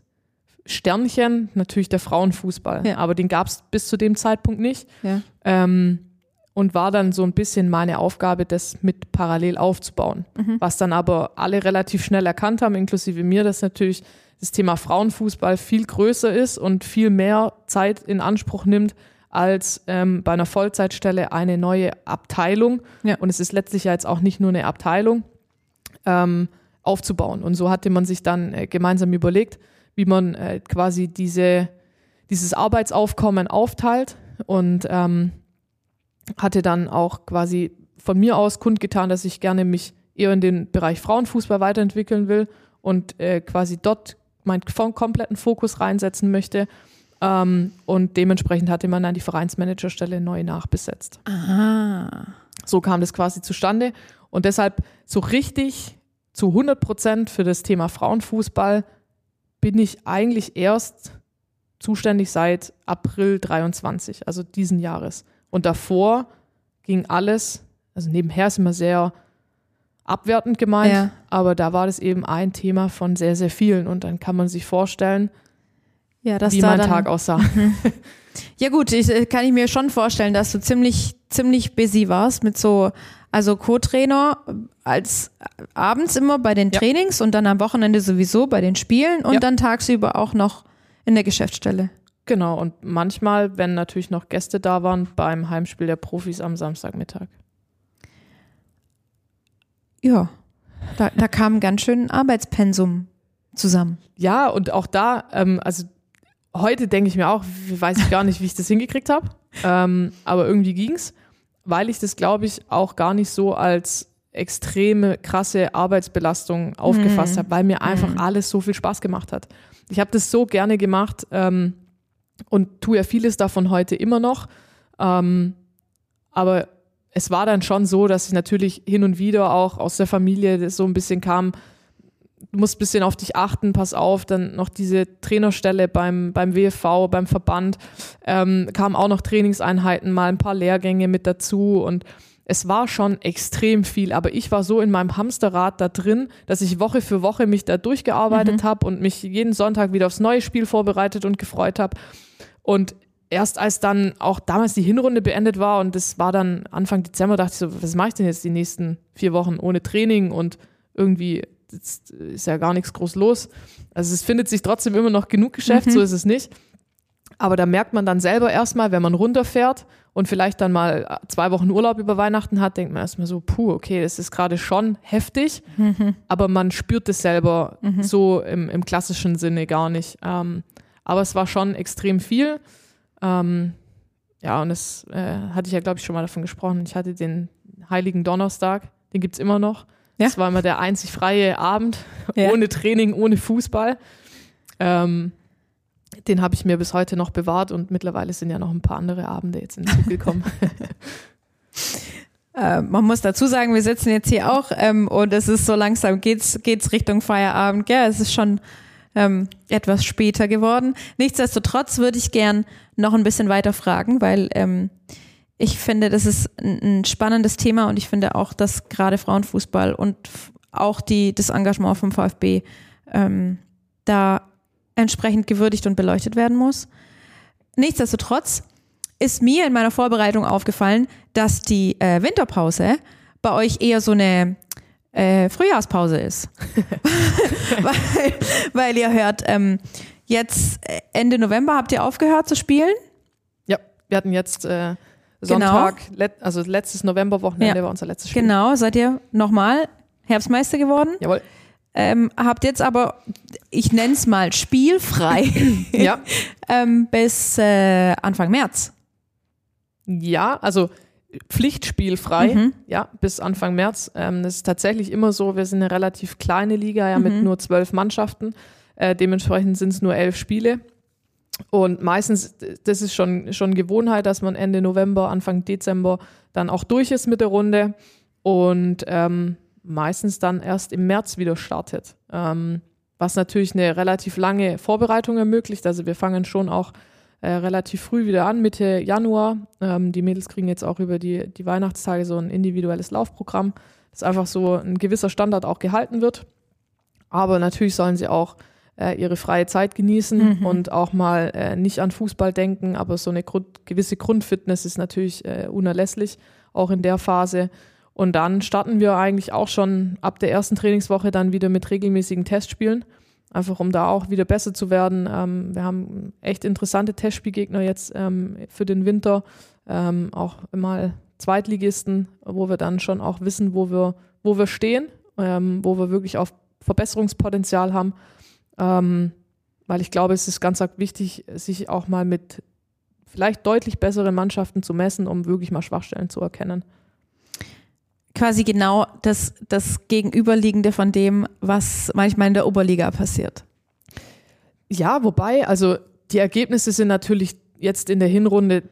[SPEAKER 3] Sternchen natürlich der Frauenfußball.
[SPEAKER 2] Ja.
[SPEAKER 3] Aber den gab es bis zu dem Zeitpunkt nicht.
[SPEAKER 2] Ja.
[SPEAKER 3] Ähm, und war dann so ein bisschen meine Aufgabe, das mit parallel aufzubauen. Was dann aber alle relativ schnell erkannt haben, inklusive mir, dass natürlich das Thema Frauenfußball viel größer ist und viel mehr Zeit in Anspruch nimmt als ähm, bei einer Vollzeitstelle eine neue Abteilung.
[SPEAKER 2] Ja.
[SPEAKER 3] Und es ist letztlich ja jetzt auch nicht nur eine Abteilung ähm, aufzubauen. Und so hatte man sich dann äh, gemeinsam überlegt, wie man äh, quasi diese, dieses Arbeitsaufkommen aufteilt und ähm, hatte dann auch quasi von mir aus kundgetan, dass ich gerne mich eher in den Bereich Frauenfußball weiterentwickeln will und äh, quasi dort meinen kompletten Fokus reinsetzen möchte. Ähm, und dementsprechend hatte man dann die Vereinsmanagerstelle neu nachbesetzt.
[SPEAKER 2] Aha.
[SPEAKER 3] So kam das quasi zustande. Und deshalb so richtig zu 100 Prozent für das Thema Frauenfußball bin ich eigentlich erst zuständig seit April 23, also diesen Jahres. Und davor ging alles, also nebenher ist immer sehr abwertend gemeint,
[SPEAKER 2] Ja.
[SPEAKER 3] aber da war das eben ein Thema von sehr, sehr vielen. Und dann kann man sich vorstellen,
[SPEAKER 2] Ja,
[SPEAKER 3] wie mein
[SPEAKER 2] dann,
[SPEAKER 3] Tag aussah. [LAUGHS]
[SPEAKER 2] Ja gut, ich, äh, kann ich mir schon vorstellen, dass du ziemlich, ziemlich busy warst mit so, also Co-Trainer als abends immer bei den
[SPEAKER 3] Ja.
[SPEAKER 2] Trainings und dann am Wochenende sowieso bei den Spielen und
[SPEAKER 3] Ja.
[SPEAKER 2] dann tagsüber auch noch in der Geschäftsstelle.
[SPEAKER 3] Genau, und manchmal, wenn natürlich noch Gäste da waren, beim Heimspiel der Profis am Samstagmittag.
[SPEAKER 2] Ja, da, da kam ganz schön ein Arbeitspensum zusammen.
[SPEAKER 3] Ja, und auch da, ähm, also heute denke ich mir auch, weiß ich gar nicht, wie ich das hingekriegt habe, ähm, aber irgendwie ging's, weil ich das, glaube ich, auch gar nicht so als extreme, krasse Arbeitsbelastung aufgefasst habe, weil mir einfach alles so viel Spaß gemacht hat. Ich habe das so gerne gemacht ähm, und tue ja vieles davon heute immer noch, ähm, aber es war dann schon so, dass ich natürlich hin und wieder auch aus der Familie so ein bisschen kam, du musst ein bisschen auf dich achten, pass auf, dann noch diese Trainerstelle beim, beim WFV, beim Verband, ähm, kamen auch noch Trainingseinheiten, mal ein paar Lehrgänge mit dazu und es war schon extrem viel, aber ich war so in meinem Hamsterrad da drin, dass ich Woche für Woche mich da durchgearbeitet habe und mich jeden Sonntag wieder aufs neue Spiel vorbereitet und gefreut habe. Und erst als dann auch damals die Hinrunde beendet war und das war dann Anfang Dezember, dachte ich so, was mache ich denn jetzt die nächsten vier Wochen ohne Training und irgendwie jetzt ist ja gar nichts groß los. Also es findet sich trotzdem immer noch genug Geschäft, so ist es nicht. Aber da merkt man dann selber erstmal, wenn man runterfährt und vielleicht dann mal zwei Wochen Urlaub über Weihnachten hat, denkt man erstmal so, puh, okay, das ist gerade schon heftig, aber man spürt es selber so im, im klassischen Sinne gar nicht. Ähm, aber es war schon extrem viel. Ähm, ja, und es äh, hatte ich ja, glaube ich, schon mal davon gesprochen. Ich hatte den Heiligen Donnerstag, den gibt's immer noch.
[SPEAKER 2] Ja.
[SPEAKER 3] Das war immer der einzig freie Abend,
[SPEAKER 2] Ja.
[SPEAKER 3] ohne Training, ohne Fußball. Ähm, den habe ich mir bis heute noch bewahrt und mittlerweile sind ja noch ein paar andere Abende jetzt hinzugekommen. [LAUGHS] [LAUGHS]
[SPEAKER 2] Äh, man muss dazu sagen, wir sitzen jetzt hier auch ähm, und es ist so langsam geht's geht's Richtung Feierabend. Ja, es ist schon ähm, etwas später geworden. Nichtsdestotrotz würde ich gern noch ein bisschen weiter fragen, weil ähm, ich finde, das ist ein, spannendes Thema und ich finde auch, dass gerade Frauenfußball und auch die das Engagement vom VfB ähm, da entsprechend gewürdigt und beleuchtet werden muss. Nichtsdestotrotz ist mir in meiner Vorbereitung aufgefallen, dass die äh, Winterpause bei euch eher so eine äh, Frühjahrspause ist. [LAUGHS] [LAUGHS] weil, weil ihr hört, ähm, jetzt äh, Ende November habt ihr aufgehört zu spielen.
[SPEAKER 3] ja, wir hatten jetzt äh, Sonntag, let, also letztes Novemberwochenende
[SPEAKER 2] Genau. Ja.
[SPEAKER 3] war unser letztes Spiel.
[SPEAKER 2] Genau, seid ihr nochmal Herbstmeister geworden.
[SPEAKER 3] Jawohl.
[SPEAKER 2] Ähm, habt jetzt aber, ich nenne es mal spielfrei, [LAUGHS]
[SPEAKER 3] Ja. [LAUGHS]
[SPEAKER 2] ähm, bis äh, Anfang März.
[SPEAKER 3] Ja, also pflichtspielfrei,
[SPEAKER 2] Mhm.
[SPEAKER 3] ja, bis Anfang März. Ähm, das ist tatsächlich immer so, wir sind eine relativ kleine Liga, ja,
[SPEAKER 2] Mhm.
[SPEAKER 3] mit nur zwölf Mannschaften. Äh, dementsprechend sind es nur elf Spiele. Und meistens, das ist schon, schon Gewohnheit, dass man Ende November, Anfang Dezember dann auch durch ist mit der Runde und ähm, meistens dann erst im März wieder startet. Ähm, was natürlich eine relativ lange Vorbereitung ermöglicht. Also wir fangen schon auch äh, relativ früh wieder an, Mitte Januar. Ähm, die Mädels kriegen jetzt auch über die, die Weihnachtstage so ein individuelles Laufprogramm, das einfach so ein gewisser Standard auch gehalten wird. Aber natürlich sollen sie auch äh, ihre freie Zeit genießen mhm. und auch mal äh, nicht an Fußball denken, aber so eine Grund, gewisse Grundfitness ist natürlich äh, unerlässlich, auch in der Phase. Und dann starten wir eigentlich auch schon ab der ersten Trainingswoche dann wieder mit regelmäßigen Testspielen, einfach um da auch wieder besser zu werden. Ähm, wir haben echt interessante Testspielgegner jetzt ähm, für den Winter, ähm, auch mal Zweitligisten, wo wir dann schon auch wissen, wo wir, wo wir stehen, ähm, wo wir wirklich auf Verbesserungspotenzial haben. Ähm, weil ich glaube, es ist ganz wichtig, sich auch mal mit vielleicht deutlich besseren Mannschaften zu messen, um wirklich mal Schwachstellen zu erkennen.
[SPEAKER 2] Quasi genau das, das Gegenüberliegende von dem, was manchmal in der Oberliga passiert.
[SPEAKER 3] Ja, wobei, also die Ergebnisse sind natürlich jetzt in der Hinrunde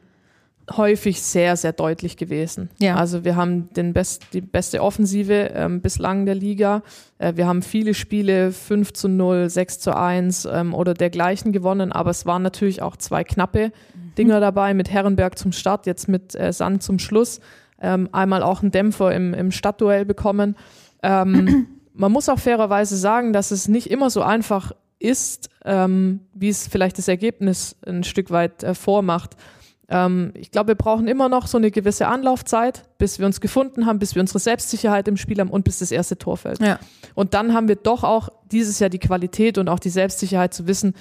[SPEAKER 3] häufig sehr, sehr deutlich gewesen. Ja. Also wir haben den best, die beste Offensive ähm, bislang der Liga. Äh, wir haben viele Spiele 5 zu 0, 6 zu 1 ähm, oder dergleichen gewonnen, aber es waren natürlich auch zwei knappe mhm. Dinger dabei, mit Herrenberg zum Start, jetzt mit äh, Sand zum Schluss. Ähm, einmal auch einen Dämpfer im, im Stadtduell bekommen. Ähm, [CLEARS THROAT] man muss auch fairerweise sagen, dass es nicht immer so einfach ist, ähm, wie es vielleicht das Ergebnis ein Stück weit äh, vormacht. Ähm, ich glaube, wir brauchen immer noch so eine gewisse Anlaufzeit, bis wir uns gefunden haben, bis wir unsere Selbstsicherheit im Spiel haben und bis das erste Tor fällt. Ja. Und dann haben wir doch auch dieses Jahr die Qualität und auch die Selbstsicherheit zu wissen,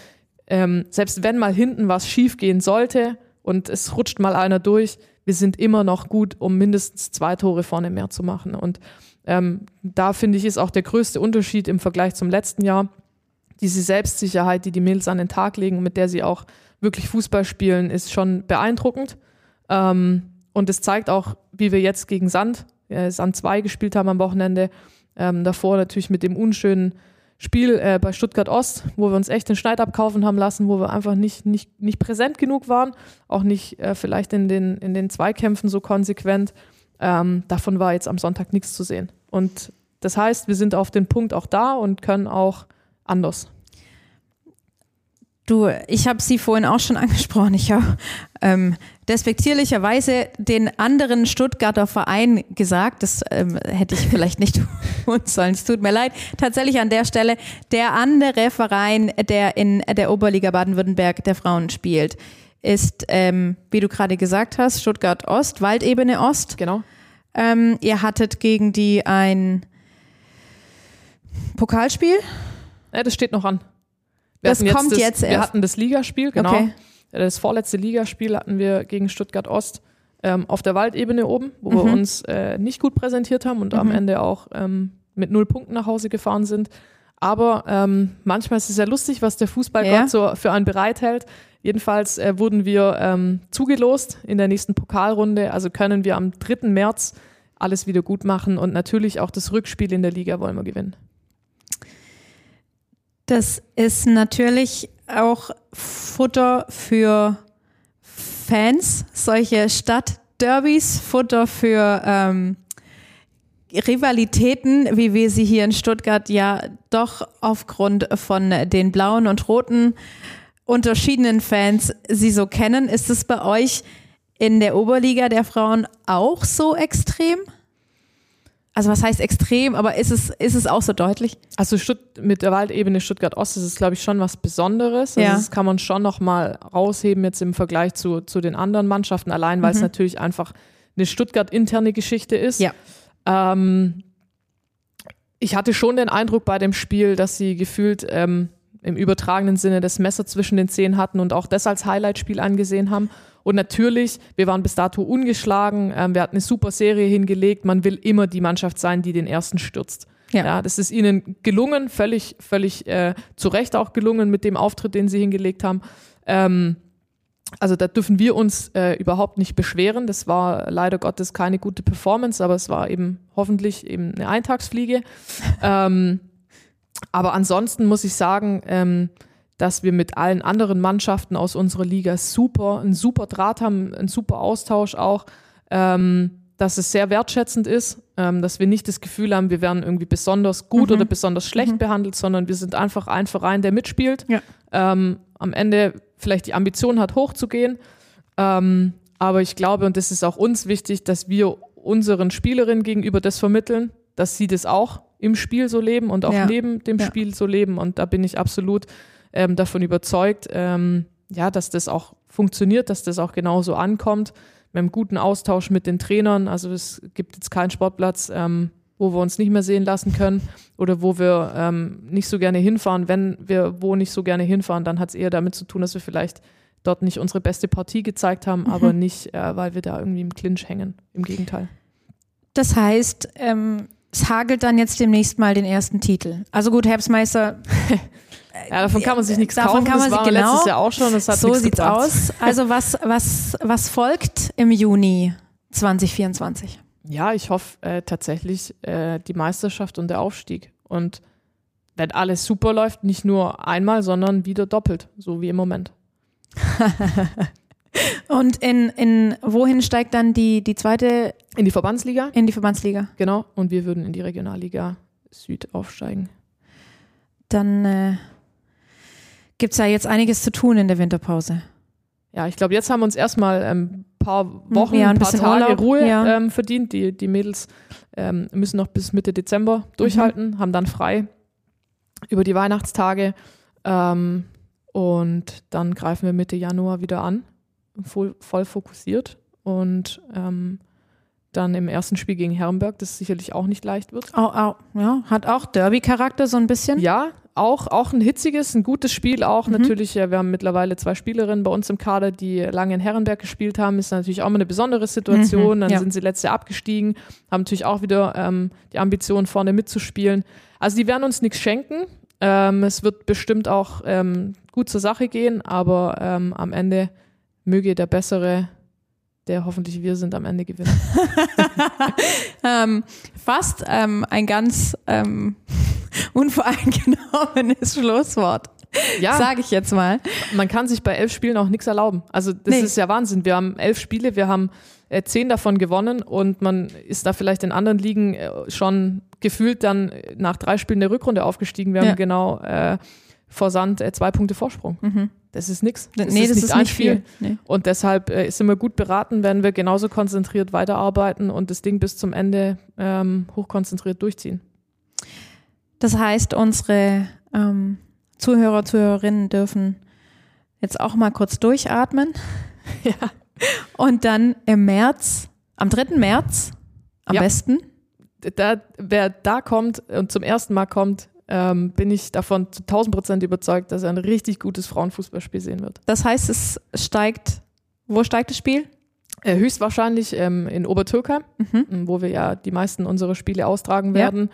[SPEAKER 3] ähm, selbst wenn mal hinten was schief gehen sollte und es rutscht mal einer durch, wir sind immer noch gut, um mindestens zwei Tore vorne mehr zu machen. Und ähm, da finde ich, ist auch der größte Unterschied im Vergleich zum letzten Jahr. Diese Selbstsicherheit, die die Mills an den Tag legen, mit der sie auch wirklich Fußball spielen, ist schon beeindruckend. Ähm, und es zeigt auch, wie wir jetzt gegen Sand, äh, Sand 2 gespielt haben am Wochenende. Ähm, davor natürlich mit dem unschönen Spiel äh, bei Stuttgart Ost, wo wir uns echt den Schneid abkaufen haben lassen, wo wir einfach nicht, nicht, nicht präsent genug waren, auch nicht äh, vielleicht in den, in den Zweikämpfen so konsequent. Ähm, davon war jetzt am Sonntag nichts zu sehen. Und das heißt, wir sind auf den Punkt auch da und können auch anders.
[SPEAKER 2] Du, ich habe sie vorhin auch schon [LAUGHS] angesprochen. Ich habe ähm, despektierlicherweise den anderen Stuttgarter Verein gesagt. Das ähm, hätte ich vielleicht nicht [LAUGHS] tun sollen. Es tut mir leid. Tatsächlich an der Stelle der andere Verein, der in der Oberliga Baden-Württemberg der Frauen spielt, ist, ähm, wie du gerade gesagt hast, Stuttgart Ost, Waldebene Ost.
[SPEAKER 3] Genau.
[SPEAKER 2] Ähm, ihr hattet gegen die ein Pokalspiel.
[SPEAKER 3] Ja, das steht noch an.
[SPEAKER 2] Wir das kommt
[SPEAKER 3] jetzt,
[SPEAKER 2] jetzt
[SPEAKER 3] erst. Wir hatten das Ligaspiel, genau. Okay. Das vorletzte Ligaspiel hatten wir gegen Stuttgart Ost ähm, auf der Waldebene oben, wo mhm. wir uns äh, nicht gut präsentiert haben und mhm. am Ende auch ähm, mit null Punkten nach Hause gefahren sind. Aber ähm, manchmal ist es ja lustig, was der Fußballgott ja. so für einen bereithält. Jedenfalls äh, wurden wir ähm, zugelost in der nächsten Pokalrunde. Also können wir am 3. März alles wieder gut machen und natürlich auch das Rückspiel in der Liga wollen wir gewinnen.
[SPEAKER 2] Das ist natürlich auch Futter für Fans, solche Stadtderbys, Futter für ähm, Rivalitäten, wie wir sie hier in Stuttgart ja doch aufgrund von den blauen und roten unterschiedenen Fans sie so kennen. Ist es bei euch in der Oberliga der Frauen auch so extrem? Also was heißt extrem, aber ist es, ist es auch so deutlich?
[SPEAKER 3] Also Stutt mit der Waldebene Stuttgart-Ost ist es, glaube ich, schon was Besonderes. Also ja. Das kann man schon nochmal rausheben jetzt im Vergleich zu, zu den anderen Mannschaften, allein weil mhm. es natürlich einfach eine Stuttgart-interne Geschichte ist.
[SPEAKER 2] Ja.
[SPEAKER 3] Ähm, ich hatte schon den Eindruck bei dem Spiel, dass sie gefühlt ähm, im übertragenen Sinne das Messer zwischen den Zehen hatten und auch das als Highlight-Spiel angesehen haben. Und natürlich, wir waren bis dato ungeschlagen, ähm, wir hatten eine super Serie hingelegt. Man will immer die Mannschaft sein, die den ersten stürzt. Ja. ja das ist ihnen gelungen, völlig, völlig äh, zu Recht auch gelungen mit dem Auftritt, den sie hingelegt haben. Ähm, also da dürfen wir uns äh, überhaupt nicht beschweren. Das war leider Gottes keine gute Performance, aber es war eben hoffentlich eben eine Eintagsfliege. [LAUGHS] ähm, aber ansonsten muss ich sagen, ähm, dass wir mit allen anderen Mannschaften aus unserer Liga super, einen super Draht haben, einen super Austausch auch, ähm, dass es sehr wertschätzend ist, ähm, dass wir nicht das Gefühl haben, wir werden irgendwie besonders gut mhm. oder besonders schlecht mhm. behandelt, sondern wir sind einfach ein Verein, der mitspielt, ja. ähm, am Ende vielleicht die Ambition hat, hochzugehen. Ähm, aber ich glaube, und das ist auch uns wichtig, dass wir unseren Spielerinnen gegenüber das vermitteln, dass sie das auch im Spiel so leben und auch
[SPEAKER 2] Ja.
[SPEAKER 3] neben dem
[SPEAKER 2] Ja.
[SPEAKER 3] Spiel so leben. Und da bin ich absolut ähm, davon überzeugt, ähm, ja, dass das auch funktioniert, dass das auch genauso ankommt. Mit einem guten Austausch mit den Trainern. Also es gibt jetzt keinen Sportplatz, ähm, wo wir uns nicht mehr sehen lassen können oder wo wir ähm, nicht so gerne hinfahren. Wenn wir wo nicht so gerne hinfahren, dann hat es eher damit zu tun, dass wir vielleicht dort nicht unsere beste Partie gezeigt haben, aber nicht, äh, weil wir da irgendwie im Clinch hängen. Im Gegenteil.
[SPEAKER 2] Das heißt, ähm, es hagelt dann jetzt demnächst mal den ersten Titel. Also gut, Herbstmeister, [LAUGHS]
[SPEAKER 3] Ja, davon kann man sich nichts
[SPEAKER 2] Davon
[SPEAKER 3] kaufen.
[SPEAKER 2] kann man
[SPEAKER 3] das
[SPEAKER 2] sich-
[SPEAKER 3] war
[SPEAKER 2] genau.
[SPEAKER 3] letztes Jahr auch schon. Das hat
[SPEAKER 2] so sieht's
[SPEAKER 3] gebracht.
[SPEAKER 2] aus. Also was, was, was folgt im Juni 2024?
[SPEAKER 3] Ja, ich hoffe äh, tatsächlich äh, die Meisterschaft und der Aufstieg. Und wenn alles super läuft, nicht nur einmal, sondern wieder doppelt, so wie im Moment. [LAUGHS]
[SPEAKER 2] Und in, in wohin steigt dann die, die zweite
[SPEAKER 3] In die Verbandsliga,
[SPEAKER 2] in die Verbandsliga?
[SPEAKER 3] genau. Und wir würden in die Regionalliga Süd aufsteigen.
[SPEAKER 2] Dann äh, gibt's ja jetzt einiges zu tun in der Winterpause.
[SPEAKER 3] Ja, ich glaube, jetzt haben wir uns erstmal ein paar Wochen,
[SPEAKER 2] Ja, ein
[SPEAKER 3] ein paar Tage
[SPEAKER 2] Urlaub,
[SPEAKER 3] Ruhe
[SPEAKER 2] ja.
[SPEAKER 3] ähm, verdient. Die, die Mädels ähm, müssen noch bis Mitte Dezember durchhalten,
[SPEAKER 2] Mhm.
[SPEAKER 3] haben dann frei über die Weihnachtstage. Ähm, und dann greifen wir Mitte Januar wieder an, voll, voll fokussiert. Und ähm, dann im ersten Spiel gegen Herrenberg, das sicherlich auch nicht leicht wird.
[SPEAKER 2] Au, au, ja, hat auch Derby-Charakter so ein bisschen.
[SPEAKER 3] Ja, auch, auch ein hitziges, ein gutes Spiel auch.
[SPEAKER 2] Mhm.
[SPEAKER 3] Natürlich, ja, wir haben mittlerweile zwei Spielerinnen bei uns im Kader, die lange in Herrenberg gespielt haben. Ist natürlich auch mal eine besondere Situation.
[SPEAKER 2] Mhm,
[SPEAKER 3] Dann
[SPEAKER 2] ja.
[SPEAKER 3] sind sie letztes Jahr abgestiegen, haben natürlich auch wieder ähm, die Ambition, vorne mitzuspielen. Also die werden uns nichts schenken. Ähm, es wird bestimmt auch ähm, gut zur Sache gehen, aber ähm, am Ende möge der Bessere, der hoffentlich wir sind, am Ende gewinnen. [LAUGHS] [LAUGHS]
[SPEAKER 2] ähm, fast ähm, ein ganz ähm, [LAUGHS] unvoreingenommenes [LAUGHS] Schlusswort,
[SPEAKER 3] Ja,
[SPEAKER 2] sage ich jetzt mal.
[SPEAKER 3] man kann sich bei elf Spielen auch nichts erlauben. Also das
[SPEAKER 2] Nee.
[SPEAKER 3] ist ja Wahnsinn. Wir haben elf Spiele, wir haben äh, zehn davon gewonnen und man ist da vielleicht in anderen Ligen äh, schon gefühlt dann äh, nach drei Spielen der Rückrunde aufgestiegen. Wir
[SPEAKER 2] Ja.
[SPEAKER 3] haben genau äh, vor Sand äh, zwei Punkte Vorsprung. Das ist nichts.
[SPEAKER 2] nee, das ist
[SPEAKER 3] ein
[SPEAKER 2] nicht
[SPEAKER 3] Spiel.
[SPEAKER 2] viel. Nee.
[SPEAKER 3] Und deshalb äh, sind wir gut beraten, wenn wir genauso konzentriert weiterarbeiten und das Ding bis zum Ende ähm, hochkonzentriert durchziehen.
[SPEAKER 2] Das heißt, unsere ähm, Zuhörer, Zuhörerinnen dürfen jetzt auch mal kurz durchatmen. [LAUGHS]
[SPEAKER 3] Ja.
[SPEAKER 2] Und dann im März, am 3. März, am
[SPEAKER 3] Ja.
[SPEAKER 2] besten,
[SPEAKER 3] da, wer da kommt und zum ersten Mal kommt, ähm, bin ich davon zu 1000 Prozent überzeugt, dass er ein richtig gutes Frauenfußballspiel sehen wird.
[SPEAKER 2] das heißt, es steigt, wo steigt das Spiel?
[SPEAKER 3] Äh, höchstwahrscheinlich ähm, in Obertürkheim,
[SPEAKER 2] Mhm.
[SPEAKER 3] wo wir ja die meisten unserer Spiele austragen
[SPEAKER 2] Ja.
[SPEAKER 3] werden.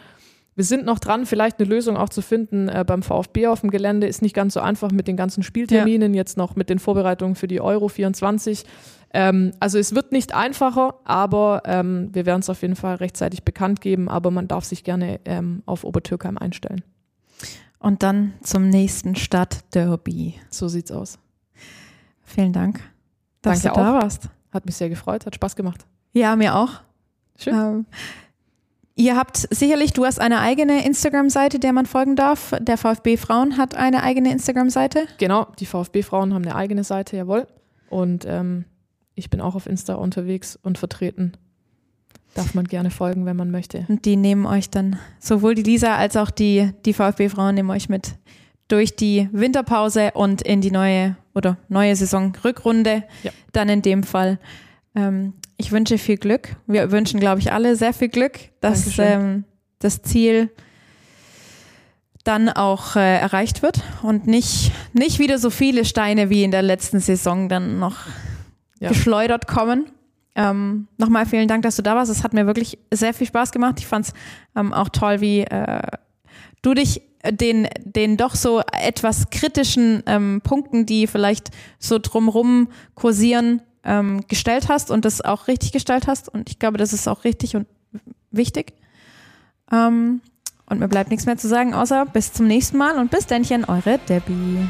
[SPEAKER 3] Wir sind noch dran, vielleicht eine Lösung auch zu finden äh, beim VfB auf dem Gelände. Ist nicht ganz so einfach mit den ganzen Spielterminen, jetzt noch mit den Vorbereitungen für die Euro 24. Ähm, also es wird nicht einfacher, aber ähm, wir werden es auf jeden Fall rechtzeitig bekannt geben. Aber man darf sich gerne ähm, auf Obertürkheim einstellen.
[SPEAKER 2] Und dann zum nächsten Stadtderby.
[SPEAKER 3] So sieht's aus.
[SPEAKER 2] Vielen Dank, dass
[SPEAKER 3] Danke
[SPEAKER 2] du da
[SPEAKER 3] auch.
[SPEAKER 2] warst.
[SPEAKER 3] Hat mich sehr gefreut, hat Spaß gemacht.
[SPEAKER 2] Ja, mir auch.
[SPEAKER 3] Schön.
[SPEAKER 2] Ähm, ihr habt sicherlich, du hast eine eigene Instagram-Seite, der man folgen darf. Der VfB Frauen hat eine eigene Instagram-Seite.
[SPEAKER 3] Genau, die VfB-Frauen haben eine eigene Seite, jawohl. Und ähm, ich bin auch auf Insta unterwegs und vertreten. Darf man gerne folgen, wenn man möchte.
[SPEAKER 2] Und die nehmen euch dann, sowohl die Lisa als auch die, die VfB-Frauen nehmen euch mit durch die Winterpause und in die neue oder neue Saison Rückrunde.
[SPEAKER 3] Ja.
[SPEAKER 2] Dann in dem Fall. Ähm, ich wünsche viel Glück. Wir wünschen, glaube ich, alle sehr viel Glück, dass ähm, das Ziel dann auch äh, erreicht wird und nicht, nicht wieder so viele Steine wie in der letzten Saison dann noch
[SPEAKER 3] Ja.
[SPEAKER 2] geschleudert kommen. Ähm, Nochmal vielen Dank, dass du da warst. Es hat mir wirklich sehr viel Spaß gemacht. Ich fand es ähm, auch toll, wie äh, du dich den, den doch so etwas kritischen ähm, Punkten, die vielleicht so drumrum kursieren, ähm, gestellt hast und das auch richtig gestellt hast. Und ich glaube, das ist auch richtig und wichtig. Ähm, und mir bleibt nichts mehr zu sagen, außer bis zum nächsten Mal und bis dennchen, eure Debbie.